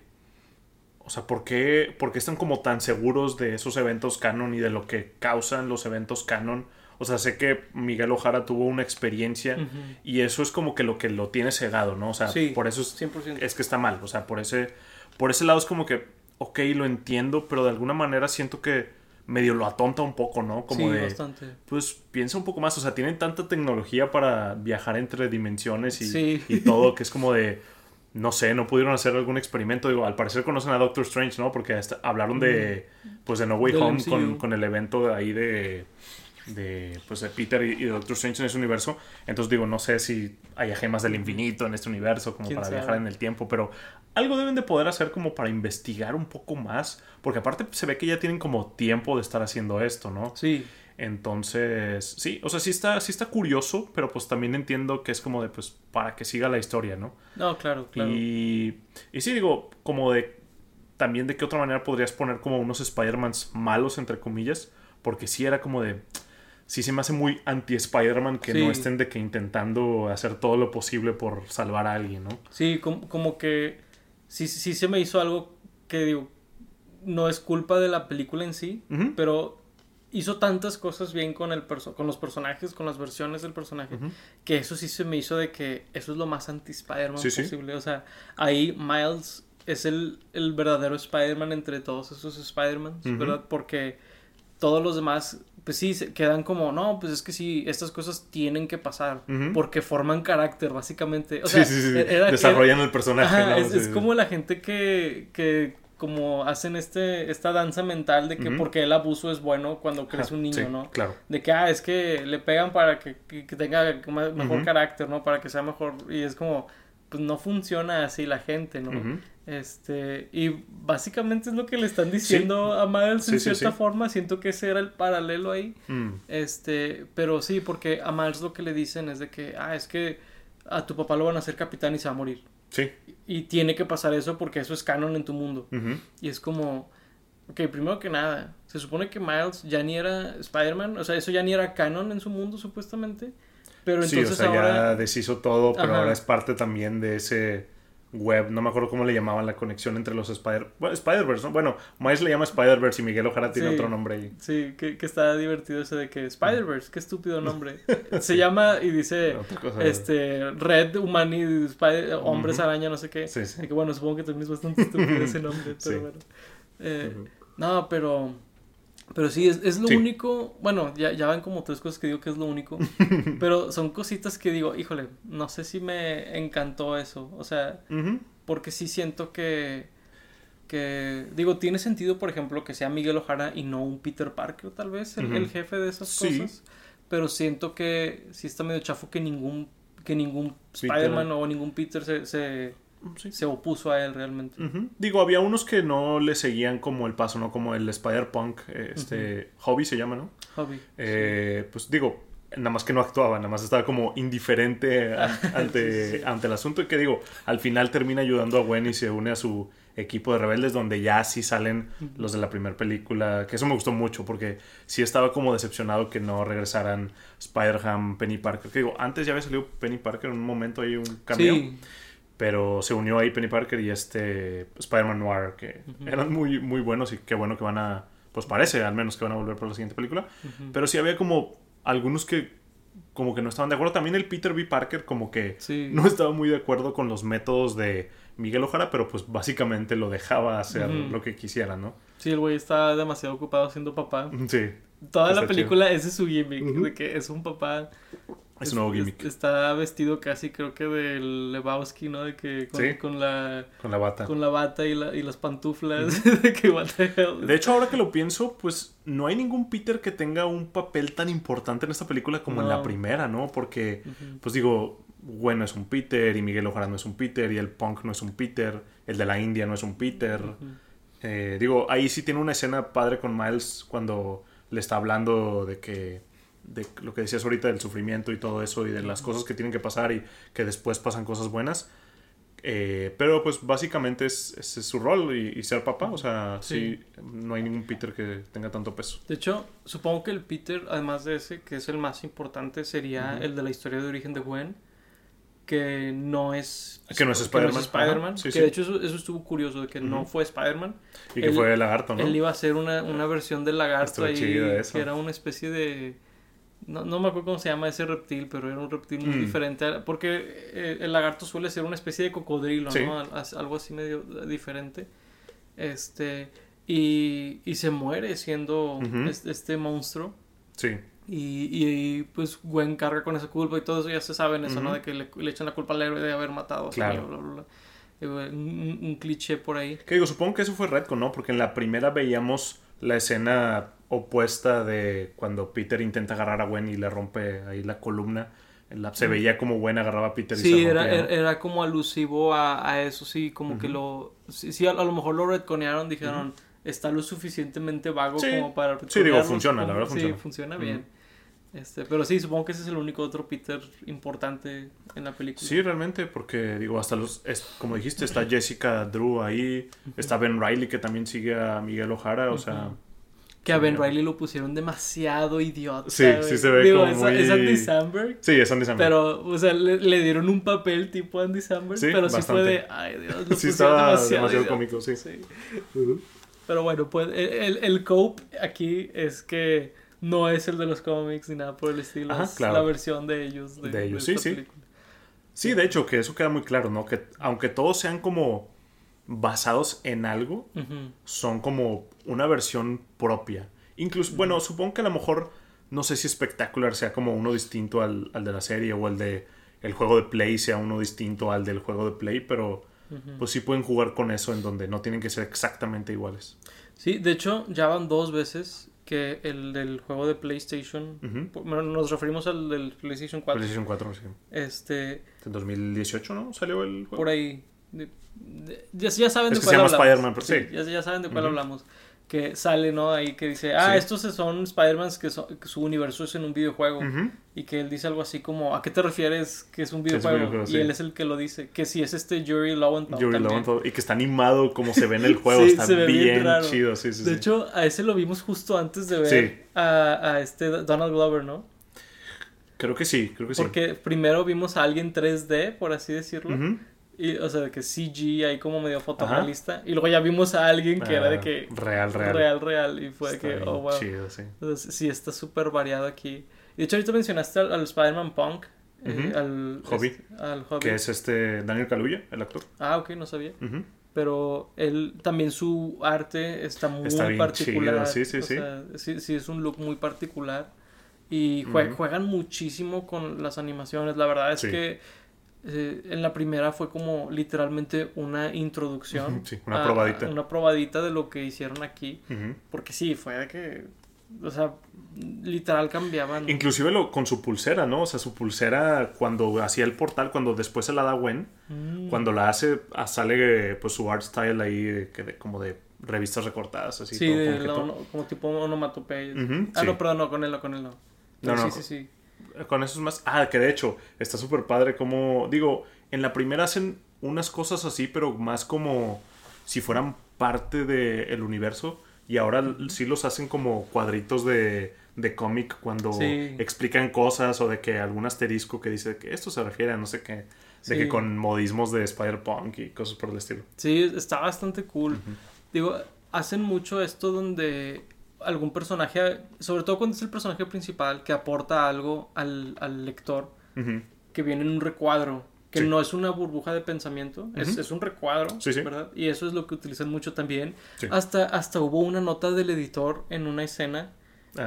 O sea, ¿por qué, por qué están como tan seguros de esos eventos canon y de lo que causan los eventos canon? O sea, sé que Miguel Ojara tuvo una experiencia y eso es como que lo que lo tiene cegado, ¿no? O sea, Sí, por eso es, 100%. es que está mal. O sea, por ese, por ese lado es como que, ok, lo entiendo, pero de alguna manera siento que medio lo atonta un poco, ¿no? Como sí, de, bastante. pues piensa un poco más. O sea, tienen tanta tecnología para viajar entre dimensiones y, Sí. y todo que es como de. No sé, no pudieron hacer algún experimento. Digo, al parecer conocen a Doctor Strange, ¿no? Porque hasta hablaron de. Pues de No Way Home con, con el evento de ahí de. De, pues de Peter y, Doctor Strange en ese universo. Entonces digo, no sé si haya gemas del infinito en este universo como ¿Quién para sabe? viajar en el tiempo, pero algo deben de poder hacer como para investigar un poco más, porque aparte se ve que ya tienen como tiempo de estar haciendo esto, ¿no? Sí, Entonces, sí, o sea, sí está, sí está curioso, pero pues también entiendo que es como de, pues, para que siga la historia, ¿no? no, claro, claro. Y, y sí, digo, como de, también de qué otra manera podrías poner como unos Spider-Mans malos, entre comillas, porque sí era como de, sí se me hace muy anti-Spider-Man que Sí. no estén de que intentando hacer todo lo posible por salvar a alguien, ¿no? Sí, como, como que sí, sí se me hizo algo que digo, no es culpa de la película en sí, pero hizo tantas cosas bien con el perso- con los personajes, con las versiones del personaje, que eso sí se me hizo de que eso es lo más anti-Spider-Man Sí, sí. posible. O sea, ahí Miles es el, el verdadero Spider-Man entre todos esos Spider-Man. ¿verdad? Porque todos los demás, pues sí, se quedan como, no, pues es que sí, estas cosas tienen que pasar, porque forman carácter, básicamente. O Sí, sea, sí, sí, era- desarrollan el personaje. Ajá, ¿no? es, es como la gente que, que como hacen este, esta danza mental de que porque el abuso es bueno cuando crees Ajá, un niño, sí, ¿no? Claro. De que, ah, es que le pegan para que, que- tenga mejor carácter, ¿no? Para que sea mejor. Y es como, pues no funciona así la gente, ¿no? Este, y básicamente es lo que le están diciendo a Miles en sí, cierta forma. Siento que ese era el paralelo ahí. Mm. Este, pero sí, porque a Miles lo que le dicen es de que, ah, es que a tu papá lo van a hacer capitán y se va a morir. Sí. Y tiene que pasar eso porque eso es canon en tu mundo. Y es como, ok, primero que nada, se supone que Miles ya ni era Spider-Man, o sea, eso ya ni era canon en su mundo supuestamente. Pero Sí, entonces o sea, ahora... ya deshizo todo, pero Ajá. ahora es parte también de ese web. No me acuerdo cómo le llamaban la conexión entre los Spider... Bueno, Spider-Verse, ¿no? Bueno, Miles le llama Spider-Verse y Miguel Ojara tiene Sí. otro nombre ahí. Sí, que, que está divertido ese de que Spider-Verse, qué estúpido nombre. Se llama y dice este Red Humani Spider Hombres Ujú. Araña, no sé qué. Sí, sí. Y que bueno, supongo que también es bastante estúpido ese nombre, pero bueno. Eh. No, pero pero sí, es, es lo Sí. único. Bueno, ya, ya van como tres cosas que digo que es lo único. pero son cositas que digo, híjole, no sé si me encantó eso. O sea, porque sí siento que. que digo, tiene sentido, por ejemplo, que sea Miguel Ojara y no un Peter Parker, tal vez, el, el jefe de esas Sí. cosas. Pero siento que sí está medio chafo que ningún. que ningún. Spider-Man o ningún Peter se, se, Sí. se opuso a él realmente. Digo, había unos que no le seguían como el paso, ¿no? Como el Spider-Punk, este... Hobby se llama, ¿no? Hobby. Eh, Pues digo, nada más que no actuaba, nada más estaba como indiferente a- ante, Sí. ante el asunto. Y que digo, al final termina ayudando a Gwen y se une a su equipo de rebeldes donde ya sí salen los de la primera película, que eso me gustó mucho porque sí estaba como decepcionado que no regresaran Spider-Man, Penny Parker, que digo, antes ya había salido Penny Parker en un momento ahí un cameo. Pero se unió ahí Penny Parker y este Spider-Man Noir, que eran muy, muy buenos y qué bueno que van a, pues parece al menos que van a volver para la siguiente película. Pero sí había como algunos que como que no estaban de acuerdo. También el Peter B. Parker como que Sí. no estaba muy de acuerdo con los métodos de Miguel Ojara, pero pues básicamente lo dejaba hacer Ujú. lo que quisiera, ¿no? sí, el güey está demasiado ocupado siendo papá. Sí, Toda la película ese es su gimmick, de que es un papá. Es un nuevo gimmick. Está vestido casi, creo que del Lebowski, ¿no? De que con, Sí. con la Con la bata. con la bata y, la, y las pantuflas. de que what the hell. De hecho, ahora que lo pienso, pues no hay ningún Peter que tenga un papel tan importante en esta película como en la primera, ¿no? Porque, pues digo, Gwen no es un Peter y Miguel Ojara no es un Peter y el Punk no es un Peter, el de la India no es un Peter. Eh, digo, ahí sí tiene una escena padre con Miles cuando le está hablando de que de lo que decías ahorita del sufrimiento y todo eso y de las cosas que tienen que pasar y que después pasan cosas buenas. Eh, pero pues básicamente es, ese es su rol y, y ser papá. O sea, sí. no hay ningún Peter que tenga tanto peso. De hecho, supongo que el Peter, además de ese, que es el más importante, sería el de la historia de origen de Gwen, que no es... Que no es Spider-Man. Sí, que sí. de hecho eso, eso estuvo curioso, de que no fue Spider-Man. Y que Él- fue lagarto, ¿no? Él iba a hacer una, una versión del lagarto ahí, eso. que era una especie de... No, no me acuerdo cómo se llama ese reptil, pero era un reptil muy Mm. diferente. a- Porque eh, el lagarto suele ser una especie de cocodrilo, Sí. ¿no? Algo así medio diferente. Este... Y, y se muere siendo este, este monstruo. Sí. Y, y, pues Gwen carga con esa culpa y todo eso ya se saben eso, ¿no? De que le, le echan la culpa al héroe de haber matado Claro. bla, bla, bla. Un, un cliché por ahí. Que digo, supongo que eso fue Redcon, ¿no? Porque en la primera veíamos la escena opuesta de cuando Peter intenta agarrar a Gwen y le rompe ahí la columna. En la- se veía como Gwen agarraba a Peter y Sí, se era, rompía, era, ¿no? era como alusivo a, a eso, sí, como que lo... Sí, sí, a, a lo mejor lo retconearon, dijeron, está lo suficientemente vago Sí. como para... Sí, digo, funciona, la supongo. verdad funciona. Sí, funciona bien. Este, pero sí, supongo que ese es el único otro Peter importante en la película. Sí, realmente, porque digo, hasta los, es- como dijiste, está Jessica Drew ahí, está Ben Riley que también sigue a Miguel Ojara, o sea, Que a Ben. Riley lo pusieron demasiado idiota. Sí, güey. sí se ve Digo, como es, muy- es Andy Samberg. sí, es Andy Samberg. Pero, o sea, le, le dieron un papel tipo Andy Samberg. Sí, pero sí fue bastante. de, ay Dios, lo sí, pusieron estaba demasiado, cómico, sí. Sí. Pero bueno, pues el, el, el cope aquí es que no es el de los cómics ni nada por el estilo. Ajá, es claro. la versión de ellos. De, De ellos, de sí, sí. película. Sí, de hecho, que eso queda muy claro, ¿no? Que aunque todos sean como basados en algo, son como una versión propia. Incluso, bueno, supongo que a lo mejor, no sé si Spectacular sea como uno distinto al, al de la serie o el de el juego de Play sea uno distinto al del juego de Play, pero pues sí pueden jugar con eso en donde no tienen que ser exactamente iguales. Sí, de hecho, ya van dos veces que el del juego de PlayStation. Bueno, nos referimos al del PlayStation 4. PlayStation 4, sí. Este, En 2018, ¿no? Salió el juego. por ahí. de- de- ya, ya saben Es de que cuál llama hablamos. Pero sí. ya, ya saben de cuál hablamos. Que sale, ¿no? Ahí que dice, ah, Sí. estos son Spider-Mans que, su universo es en un videojuego. Y que él dice algo así como, ¿a qué te refieres que es un Que es un videojuego? y sí. él es el que lo dice. Que si es este Yuri Lowenthal Yuri también. Lowenthal, y que está animado como se ve en el juego, Sí, está bien bien, chido, sí, sí, De hecho, a ese lo vimos justo antes de ver a, a este Donald Glover, ¿no? Creo que sí, creo que sí. Porque primero vimos a alguien 3D, por así decirlo. Ujú. Y, o sea, de que CG ahí como medio fotorrealista. Y luego ya vimos a alguien que era de Ah, que... real, real. Real, real. Y fue de que, oh, wow. chido, sí. Entonces, sí, está súper variado aquí. Y de hecho, ahorita mencionaste al, al Spider-Man Punk. eh, al, Hobby. este, al Hobby. Que es este Daniel Kaluuya, el actor. Ah, ok, no sabía. Pero él también su arte está muy Está bien particular. chido, sí, sí, o sí. sea, sí. sí, es un look muy particular. Y jue- juegan muchísimo con las animaciones. La verdad es Sí. que eh, en la primera fue como literalmente una introducción. Sí, una a- probadita. Una probadita de lo que hicieron aquí. Porque sí, fue de que. O sea, literal cambiaban. Inclusive lo, con su pulsera, ¿no? O sea, su pulsera cuando hacía el portal, cuando después se la da Gwen, Mm. cuando la hace, ah, sale pues su art style ahí que de- como de revistas recortadas, así. Sí, todo de como que la- todo. ono- como tipo onomatopeya. Ah, sí. no, perdón, no, con él no, con él no. No, no, sí, con- sí, sí. Con eso es más. Ah, que de hecho, está súper padre como. Digo, en la primera hacen unas cosas así, pero más como. si fueran parte del universo y ahora sí los hacen como cuadritos de, de cómic cuando Sí. explican cosas o de que algún asterisco que dice que esto se refiere a no sé qué, de Sí. que con modismos de Spider-Punk y cosas por el estilo. Sí, está bastante cool. Digo, hacen mucho esto donde algún personaje, sobre todo cuando es el personaje principal, que aporta algo al, al lector, que viene en un recuadro, que Sí. no es una burbuja de pensamiento, es, es un recuadro, Sí, sí. ¿verdad? Y eso es lo que utilizan mucho también. Hasta, hasta hubo una nota del editor en una escena,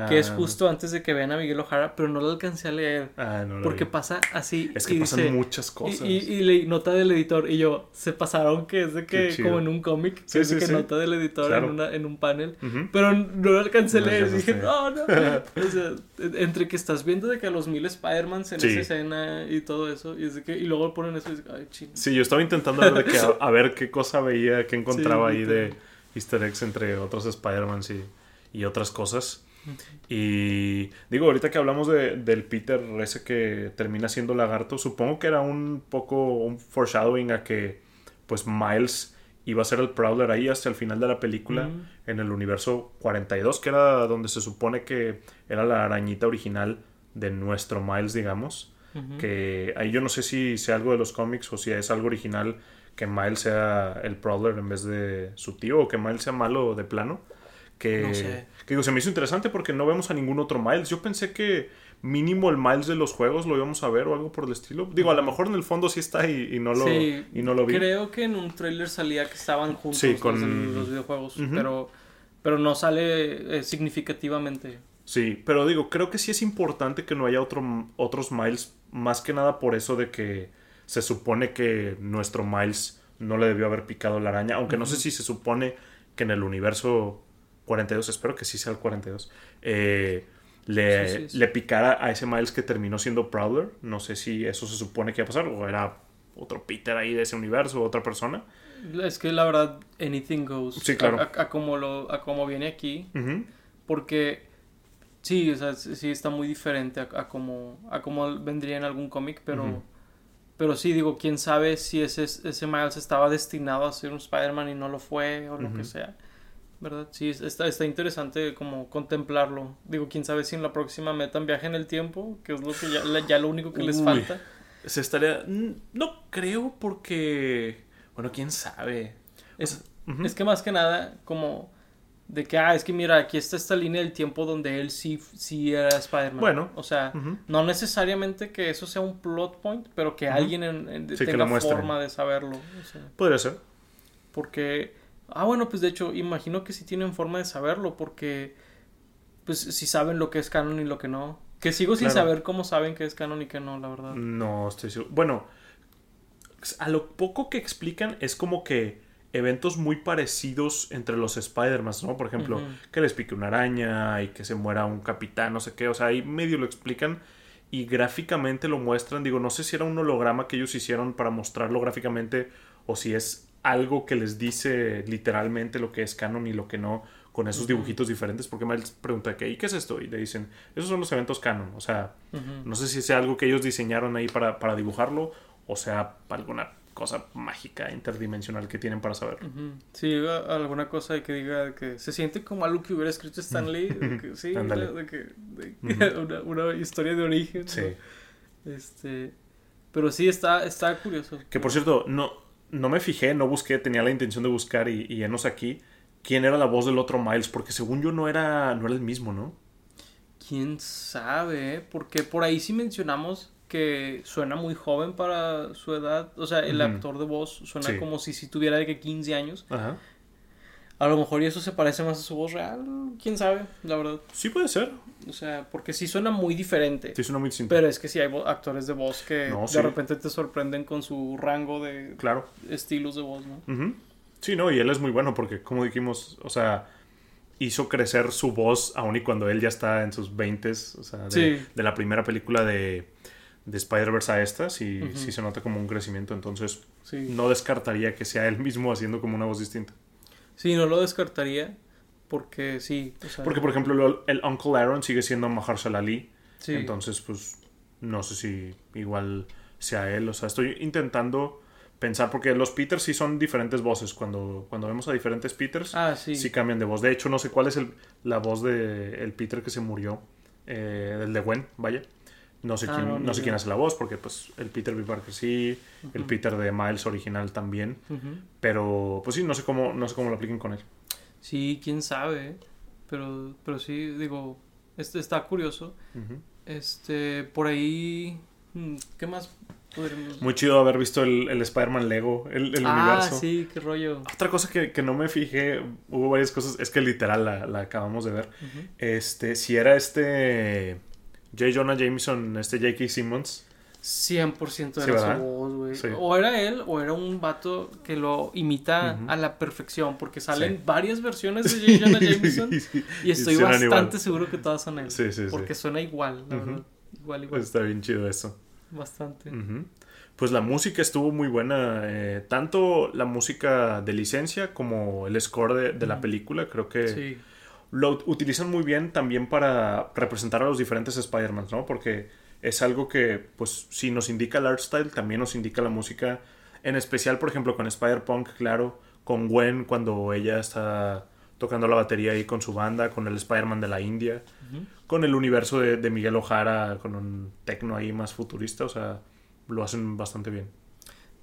que es Ah, justo antes de que vean a Miguel Ojara, pero no la alcancé a leer. ah, no lo Porque vi. pasa así. Es que y pasan dice- muchas cosas. Y, y, y leí nota del editor y yo, se pasaron que es de que, como en un cómic, que Sí, es de sí, que sí. nota del editor Claro. en, una, en un panel. Pero no lo alcancé a No leer. Dije, no, no. o sea, entre que estás viendo de que a los mil Spider-Mans en esa escena y todo eso, y, es de que, y luego ponen eso y dices, ay, ching. Sí, yo estaba intentando ver, de que, a, a ver qué cosa veía, qué encontraba ahí de easter eggs entre otros Spider-Mans y, y otras cosas. Y digo, ahorita que hablamos de, del Peter ese que termina siendo lagarto, supongo que era un poco un foreshadowing a que pues Miles iba a ser el Prowler ahí hasta el final de la película Mm. en el universo 42, que era donde se supone que era la arañita original de nuestro Miles, digamos. Que ahí yo no sé si sea algo de los cómics o si es algo original que Miles sea el Prowler en vez de su tío o que Miles sea malo de plano. Que, No sé. Que digo, se me hizo interesante porque no vemos a ningún otro Miles. Yo pensé que mínimo el Miles de los juegos lo íbamos a ver o algo por el estilo. Digo, a lo mejor en el fondo sí está y, y no, lo, Sí, y no lo vi. Creo que en un tráiler salía que estaban juntos Sí, con- los videojuegos, pero, pero no sale eh, significativamente. Sí, pero digo, creo que sí es importante que no haya otro, otros Miles, más que nada por eso de que se supone que nuestro Miles no le debió haber picado la araña, aunque no sé si se supone que en el universo 42, espero que sí sea el 42, eh, le, Sí, sí, sí. le picara a ese Miles que terminó siendo Prowler, no sé si eso se supone que iba a pasar, o era otro Peter ahí de ese universo, otra persona. Es que la verdad, anything goes. Sí, claro. A, a- a como, lo, a como viene aquí. Porque sí, o sea, sí está muy diferente a, a como, a como vendría en algún cómic, pero, pero sí, digo, quién sabe si ese, ese Miles estaba destinado a ser un Spider-Man y no lo fue, o lo que sea. ¿Verdad? Sí, es- está, está interesante como contemplarlo. Digo, quién sabe si en la próxima metan viaje en el tiempo, que es lo que ya, ya lo único que les Uy. falta. Se estaría... No creo porque... Bueno, quién sabe. Es, es que más que nada, como de que, ah, es que mira, aquí está esta línea del tiempo donde él sí, sí era Spider-Man. Bueno. O sea, no necesariamente que eso sea un plot point, pero que alguien en- en- Sí, tenga forma de saberlo. o sea, Podría ser. porque, ah, bueno, pues de hecho, imagino que sí tienen forma de saberlo, porque, pues, si saben lo que es canon y lo que no. Que sigo sin Claro. saber cómo saben que es canon y que no, la verdad. No estoy seguro. Bueno, a lo poco que explican es como que eventos muy parecidos entre los Spider-Man, ¿no? Por ejemplo, que les pique una araña y que se muera un capitán, no sé qué. O sea, ahí medio lo explican y gráficamente lo muestran. Digo, no sé si era un holograma que ellos hicieron para mostrarlo gráficamente o si es algo que les dice literalmente lo que es canon y lo que no con esos dibujitos diferentes. Porque Miles pregunta, ¿qué? ¿y qué es esto? Y le dicen, esos son los eventos canon. O sea, no sé si sea algo que ellos diseñaron ahí para, para dibujarlo o sea alguna cosa mágica interdimensional que tienen para saber. Ujú. Sí, a- alguna cosa que diga que se siente como algo que hubiera escrito Stan Lee. de que, sí, de que, de- una, una historia de origen. ¿no? Sí. Este, pero sí, está, está curioso. Que por cierto, no, no me fijé, no busqué, tenía la intención de buscar y, y enos aquí quién era la voz del otro Miles, porque según yo no era, no era el mismo, ¿no? ¿Quién sabe? Porque por ahí sí mencionamos que suena muy joven para su edad. O sea, el actor de voz suena Sí. como si, si tuviera de que 15 años. Ajá. A lo mejor y eso se parece más a su voz real. ¿Quién sabe? La verdad. Sí puede ser. O sea, porque sí suena muy diferente. Sí, suena muy distinto. Pero es que sí hay actores de voz que No, de sí. repente te sorprenden con su rango de Claro. estilos de voz, ¿no? Sí, no, y él es muy bueno porque, como dijimos, o sea, hizo crecer su voz aún y cuando él ya está en sus 20 o sea, de, Sí. de la primera película de, de Spider-Verse a esta, sí, sí se nota como un crecimiento, entonces Sí. no descartaría que sea él mismo haciendo como una voz distinta. Sí, no lo descartaría porque sí. o sea, Porque, por ejemplo, lo- el Uncle Aaron sigue siendo Mahershala Ali, sí. entonces, pues, no sé si igual sea él, o sea, estoy intentando pensar, porque los Peters sí son diferentes voces. Cuando, cuando vemos a diferentes Peters, Ah, sí. sí cambian de voz. De hecho, no sé cuál es el, la voz de el Peter que se murió, eh, el de Gwen, vaya. No sé, Ah, quién, no, sé quién hace la voz, porque pues el Peter B. Parker sí, el Peter de Miles original también. Pero pues sí, no sé cómo, no sé cómo lo apliquen con él. Sí, quién sabe. Pero, pero sí, digo, este está curioso. Este, por ahí. mm, ¿Qué más podríamos.? Muy chido haber visto el, el Spider-Man Lego, el, el ah, universo. sí, qué rollo. Otra cosa que, que no me fijé, hubo varias cosas, es que literal la, la acabamos de ver. Este, si era este J. Jonah Jameson, este J.K. Simmons. 100% Sí, era ¿verdad? su voz, güey. Sí. O era él o era un vato que lo imita a la perfección. Porque salen Sí. varias versiones de J. Jonah Jameson. Sí, y estoy bastante igual. seguro que todas son él. Sí, sí, sí. Porque suena igual, la Ujú. verdad. Igual, igual. Está bien chido eso. bastante. Pues la música estuvo muy buena, eh, tanto la música de licencia como el score de, de la película, creo que Sí. Lo utilizan muy bien también para representar a los diferentes Spider-Man, ¿no? Porque es algo que, pues, si nos indica el art style, también nos indica la música, en especial, por ejemplo, con Spider-Punk, claro, con Gwen cuando ella está tocando la batería ahí con su banda, con el Spider-Man de la India, con el universo de, de Miguel Ojara, con un tecno ahí más futurista, o sea, lo hacen bastante bien.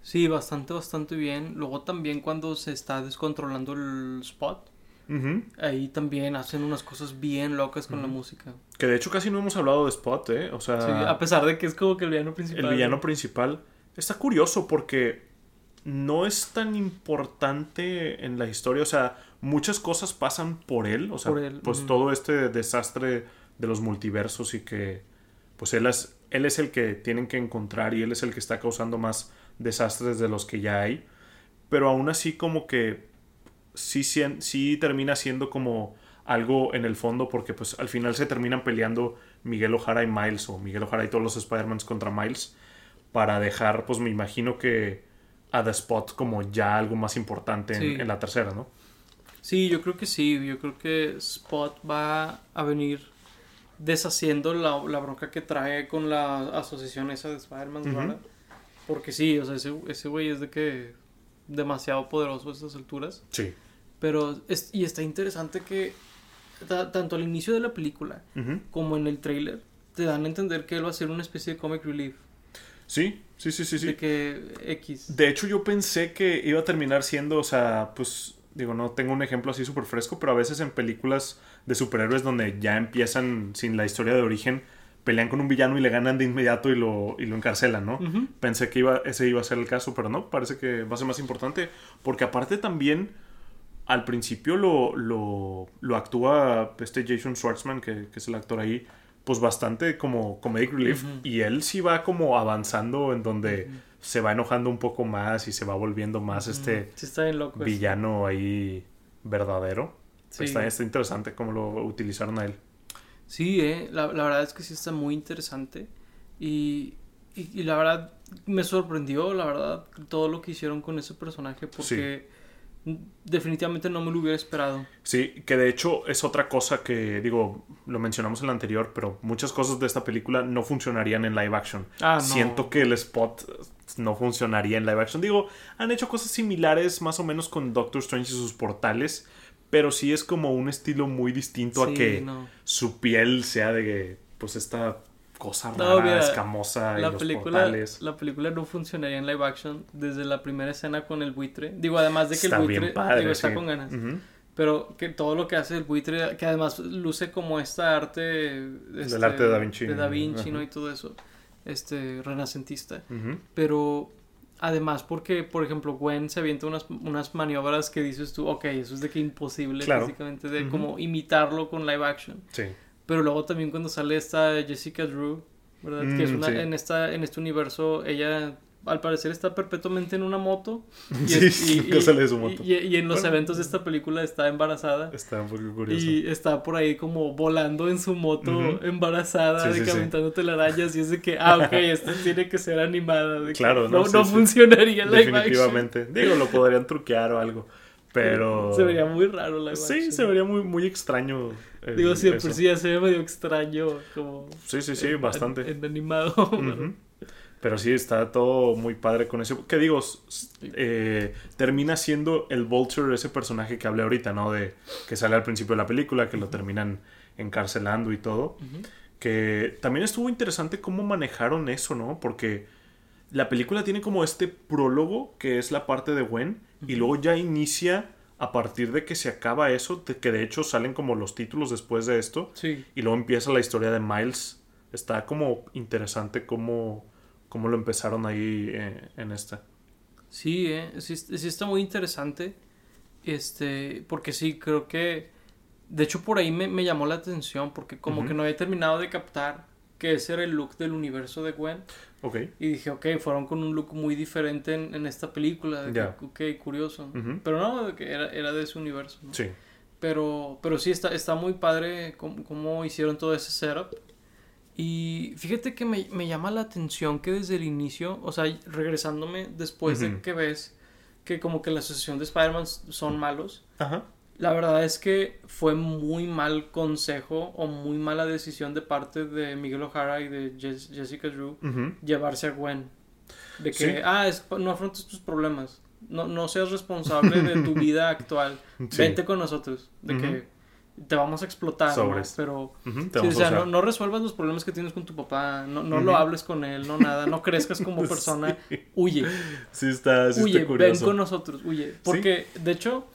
Sí, bastante, bastante bien. Luego también cuando se está descontrolando el spot, Ujú. ahí también hacen unas cosas bien locas con la música. Que de hecho casi no hemos hablado de Spot, ¿eh? O sea... Sí, a pesar de que es como que el villano principal. El villano principal está curioso porque no es tan importante en la historia. O sea, muchas cosas pasan por él. O sea, Por él, pues todo este desastre de los multiversos y que pues él es, él es el que tienen que encontrar y él es el que está causando más desastres de los que ya hay. Pero aún así como que sí, sí termina siendo como algo en el fondo porque pues al final se terminan peleando Miguel Ojara y Miles o Miguel Ojara y todos los Spider-Mans contra Miles para dejar pues me imagino que a The Spot como ya algo más importante en, Sí. en la tercera, ¿no? Sí, yo creo que sí. Yo creo que Spot va a venir deshaciendo la, la bronca que trae con la asociación esa de Spider-Man. ¿verdad? Porque sí, o sea, ese ese güey es de que demasiado poderoso a estas alturas. Sí. Pero, es, y está interesante que ta- tanto al inicio de la película como en el trailer te dan a entender que él va a ser una especie de comic relief. Sí, sí, sí, sí, sí. De que X. De hecho, yo pensé que iba a terminar siendo, o sea, pues, digo, no tengo un ejemplo así súper fresco, pero a veces en películas de superhéroes donde ya empiezan sin la historia de origen, pelean con un villano y le ganan de inmediato y lo, y lo encarcelan, ¿no? Pensé que iba, ese iba a ser el caso, pero no, parece que va a ser más importante, porque aparte también, al principio lo, lo, lo actúa este Jason Schwartzman, que, que es el actor ahí, pues bastante como comedic relief, y él sí va como avanzando en donde se va enojando un poco más y se va volviendo más este Sí, está bien loco. eso. villano ahí verdadero. Sí. Está, está interesante cómo lo utilizaron a él. Sí, eh, la, la verdad es que sí está muy interesante. Y, y, y la verdad me sorprendió, la verdad, todo lo que hicieron con ese personaje porque definitivamente no me lo hubiera esperado. Sí, que de hecho es otra cosa que, digo, lo mencionamos en la anterior, pero muchas cosas de esta película no funcionarían en live action. Ah, no. Siento que el spot no funcionaría en live action. Digo, han hecho cosas similares más o menos con Doctor Strange y sus portales, pero sí es como un estilo muy distinto a que no. su piel sea de, pues, esta cosa No, rara, mira, escamosa y los película, portales. la película no funcionaría en live action desde la primera escena con el buitre. Digo, además de que Está el bien buitre padre, digo, está sí. con ganas. Pero que todo lo que hace el buitre, que además luce como esta arte... este, arte de Da Vinci. De Da Vinci, ¿no? Y todo eso. Este, renacentista. Pero además porque, por ejemplo, Gwen se avienta unas, unas maniobras que dices tú, ok, eso es de que imposible, Claro. básicamente, de como imitarlo con live action. Sí. Pero luego también cuando sale esta Jessica Drew, ¿verdad? que es Mm, una, sí. en, esta, en este universo, ella al parecer está perpetuamente en una moto. Y, Sí, es- y- nunca y- sale de su moto. Y, y en los Bueno. eventos de esta película está embarazada. Está un poco curioso. Y está por ahí como volando en su moto embarazada, Sí, de que sí. aventando telarañas y es de que, ah, ok, esto tiene que ser animada. de que Claro, no, no, funcionaría action. Definitivamente. Digo, lo podrían truquear o algo. Pero. Se vería muy raro live Sí, action. se vería muy, muy extraño. el- Digo, sí, de por eso. sí ya se ve medio extraño como... Sí, sí, sí, en- bastante. En, animado. Pero sí, está todo muy padre con eso. ¿Qué digo? Eh, termina siendo el Vulture ese personaje que hablé ahorita, ¿no? De que sale al principio de la película, que lo terminan encarcelando y todo. Que también estuvo interesante cómo manejaron eso, ¿no? Porque la película tiene como este prólogo, que es la parte de Gwen, y luego ya inicia a partir de que se acaba eso, de que de hecho salen como los títulos después de esto. Sí. Y luego empieza la historia de Miles. Está como interesante cómo, cómo lo empezaron ahí eh, en esta. Sí, eh, sí, sí está muy interesante. Este, porque sí, creo que. De hecho, por ahí me, me llamó la atención. Porque como que no había terminado de captar que ese era el look del universo de Gwen. Ok. Y dije, ok, fueron con un look muy diferente en, en esta película. de que, Ya. ok, curioso. Ujú. Pero no, de que era, era de ese universo. ¿no? Sí. Pero, pero sí, está, está muy padre cómo, cómo hicieron todo ese setup. Y fíjate que me, me llama la atención que desde el inicio, o sea, regresándome después de Ujú. que ves que como que la asociación de Spider-Man son malos, Ajá. La verdad es que fue muy mal consejo o muy mala decisión de parte de Miguel O'Hara y de Jes- Jessica Drew llevarse a Gwen. De que, Sí. ah, es, no afrontes tus problemas. No, no seas responsable de tu vida actual. Sí. Vente con nosotros. De que te vamos a explotar. ¿no? Pero, Ujú, te sí, o sea, no, no resuelvas los problemas que tienes con tu papá. No, no lo hables con él, no nada. No crezcas como persona. Sí. Huye. Sí está, sí huye, está ven curioso. con nosotros. Huye. Porque, de hecho,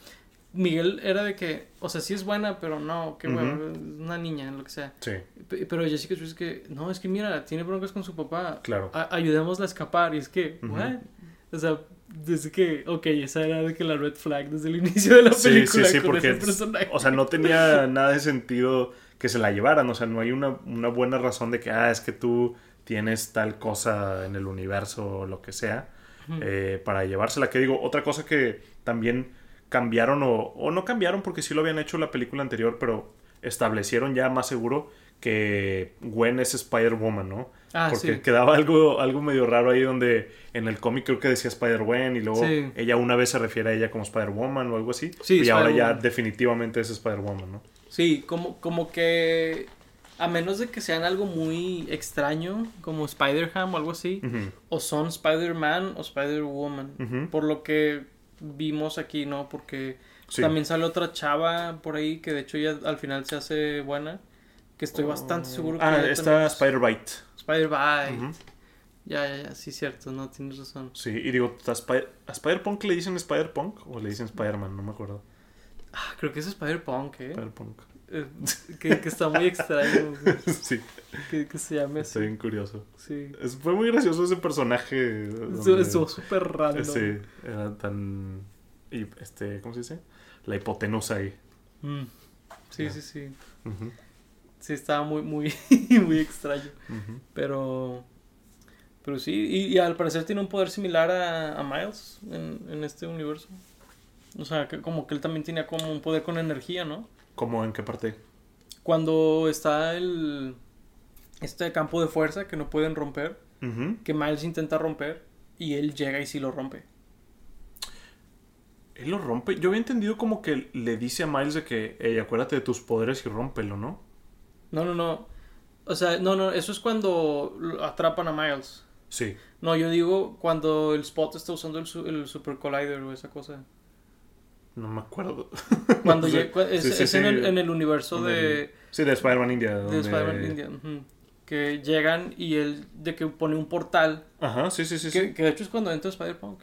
Miguel era de que, o sea, sí es buena, pero no, qué Ujú. huevo, es una niña, lo que sea. Sí, P- Pero Jessica Drew es que, no, es que mira, tiene broncas con su papá. claro. A- ayudémosla a escapar. Y es que, Ujú. ¿what? O sea, desde que, ok, esa era de que la red flag desde el inicio de la Sí, película sí, sí, con porque, ese personaje. o sea, no tenía nada de sentido que se la llevaran, o sea, no hay una, una buena razón de que, ah, es que tú tienes tal cosa en el universo o lo que sea, eh, para llevársela. Que digo, otra cosa que también cambiaron o, o no cambiaron porque sí lo habían hecho en la película anterior, pero establecieron ya más seguro que Gwen es Spider-Woman, ¿no? Ah, Porque sí. quedaba algo, algo medio raro ahí donde en el cómic creo que decía Spider-Gwen y luego Sí. ella una vez se refiere a ella como Spider-Woman o algo así. Sí, y ahora ya definitivamente es Spider-Woman, ¿no? Sí, como, como que, a menos de que sean algo muy extraño, como Spider-Ham o algo así, o son Spider-Man o Spider-Woman. Por lo que vimos aquí, ¿no? Porque Sí. también sale otra chava por ahí que de hecho ya al final se hace buena. Que estoy bastante seguro que Ah, está Spider-Bite. Spider-Bite. Ya, ya, ya, sí, cierto, no, tienes razón. Sí, y digo, ¿a Spy- ¿a Spider-Punk le dicen Spider-Punk o le dicen Spider-Man? No me acuerdo. Ah, creo que es Spider-Punk, ¿eh? Spider-Punk. Eh, que, que está muy extraño sí, que, que se llame está así. bien curioso. Sí. Es- fue muy gracioso ese personaje. Estuvo donde- estuvo súper random. Sí, era tan... y, este, ¿Cómo se dice? La hipotenusa ahí. Mm. Sí, sí, sí. Sí, estaba muy, muy, muy extraño. Pero. Pero sí, y, y al parecer tiene un poder similar a, a Miles en, en este universo. O sea, que como que él también tenía como un poder con energía, ¿no? ¿Cómo? ¿En qué parte? Cuando está el. Este campo de fuerza que no pueden romper, que Miles intenta romper y él llega y sí lo rompe. Él lo rompe. Yo había entendido como que le dice a Miles de que, hey, acuérdate de tus poderes y rómpelo, ¿no? No, no, no. O sea, no, no, eso es cuando atrapan a Miles. Sí. No, yo digo cuando el Spot está usando el, el Super Collider o esa cosa. No me acuerdo. Cuando llega- es, Sí, sí, es en, el, en el universo En de, Sí, de Spider-Man India. de Spider-Man India. Que llegan y él de que pone un portal. Ajá, sí, sí, sí. que, que de hecho es cuando entra Spider-Punk.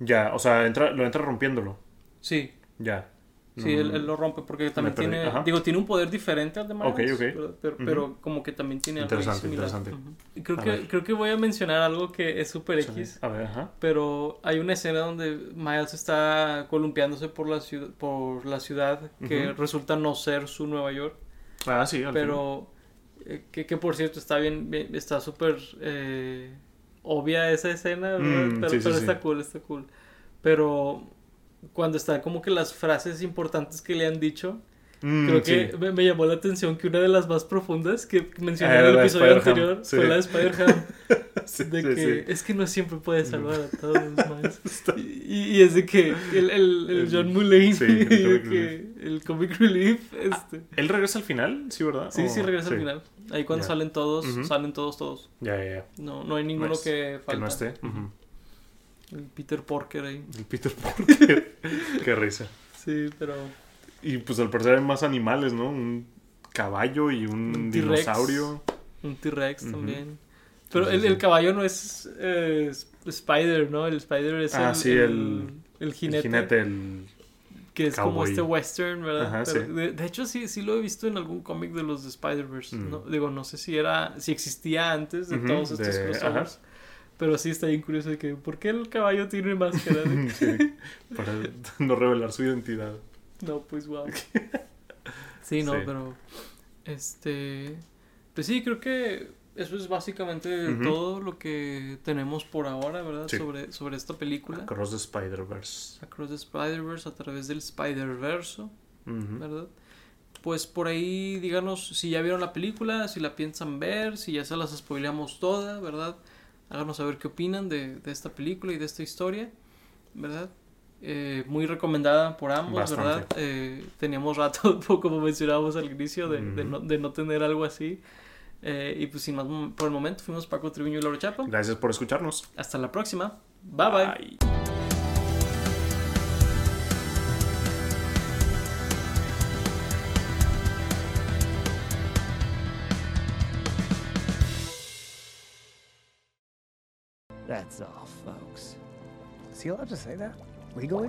Ya, o sea, entra, lo entra rompiéndolo. Sí, Ya. Sí, No, él, él lo rompe porque también tiene. ajá. Digo, tiene un poder diferente al de Miles. Ok, ok. Pero, pero, Ujú. pero como que también tiene algo Interesante, similar. interesante. Ujú. Y creo A que, ver. creo que voy a mencionar algo que es super sí. X. A ver, ajá. Pero hay una escena donde Miles está columpiándose por la ciudad, por la ciudad que Ujú. resulta no ser su Nueva York. Ah, sí, al Pero eh, que, que por cierto está bien, bien- está súper eh, obvia esa escena. Mm, pero sí, sí, pero sí. está cool, está cool. Pero cuando están como que las frases importantes que le han dicho. Mm, creo sí. que me, me llamó la atención que una de las más profundas que mencioné Ah, en el episodio anterior sí. fue la de Spider-Ham. Sí, de sí, que sí. es que no siempre puede salvar a todos Miles. Está- Y, y es de que el, el, el John Mulaney, sí, el que el comic relief, este, ¿Él regresa al final? Sí, ¿verdad? sí, sí O- regresa al final. Ahí cuando Ya. salen todos, Ujú. salen todos, todos. Ya, ya, ya. No, no hay ninguno Nice. que falta. Que no esté. Ujú. El Peter Porker ahí. El Peter Porker. Qué risa. Sí, pero... Y pues al parecer hay más animales, ¿no? Un caballo y un, dinosaurio. Un T-Rex también. Pero el, caballo no es eh, Spider, ¿no? El Spider es Ah, el, sí, el- el jinete. El jinete, el... Que es como este western, ¿verdad? Ajá, Pero sí. de, de hecho, sí, sí lo he visto en algún cómic de los de Spider-Verse. Mm. ¿no? Digo, no sé si era, si existía antes de todos estos de- crossovers. Pero sí está bien curioso de que, ¿por qué el caballo tiene máscara? de- Sí, para no revelar su identidad. no, pues wow. Sí, no, Sí. pero. Este. Pues sí, creo que eso es básicamente todo lo que tenemos por ahora, ¿verdad? Sí. Sobre, sobre esta película. Across the Spider-Verse. Across the Spider-Verse, a través del Spider-Verso. Ujú. ¿verdad? Pues por ahí díganos si ya vieron la película, si la piensan ver, si ya se las spoileamos toda, ¿verdad? Háganos saber qué opinan de, de esta película y de esta historia, ¿verdad? Eh, muy recomendada por ambos, Bastante. ¿verdad? Eh, teníamos rato, como mencionábamos al inicio, de, de Ujú. no, de no tener algo así. Eh, y pues sin más por el momento, fuimos Paco Triviño y Laura Chapa. Gracias por escucharnos. Hasta la próxima. bye. bye. That's all, folks. Is he allowed to say that? Legally?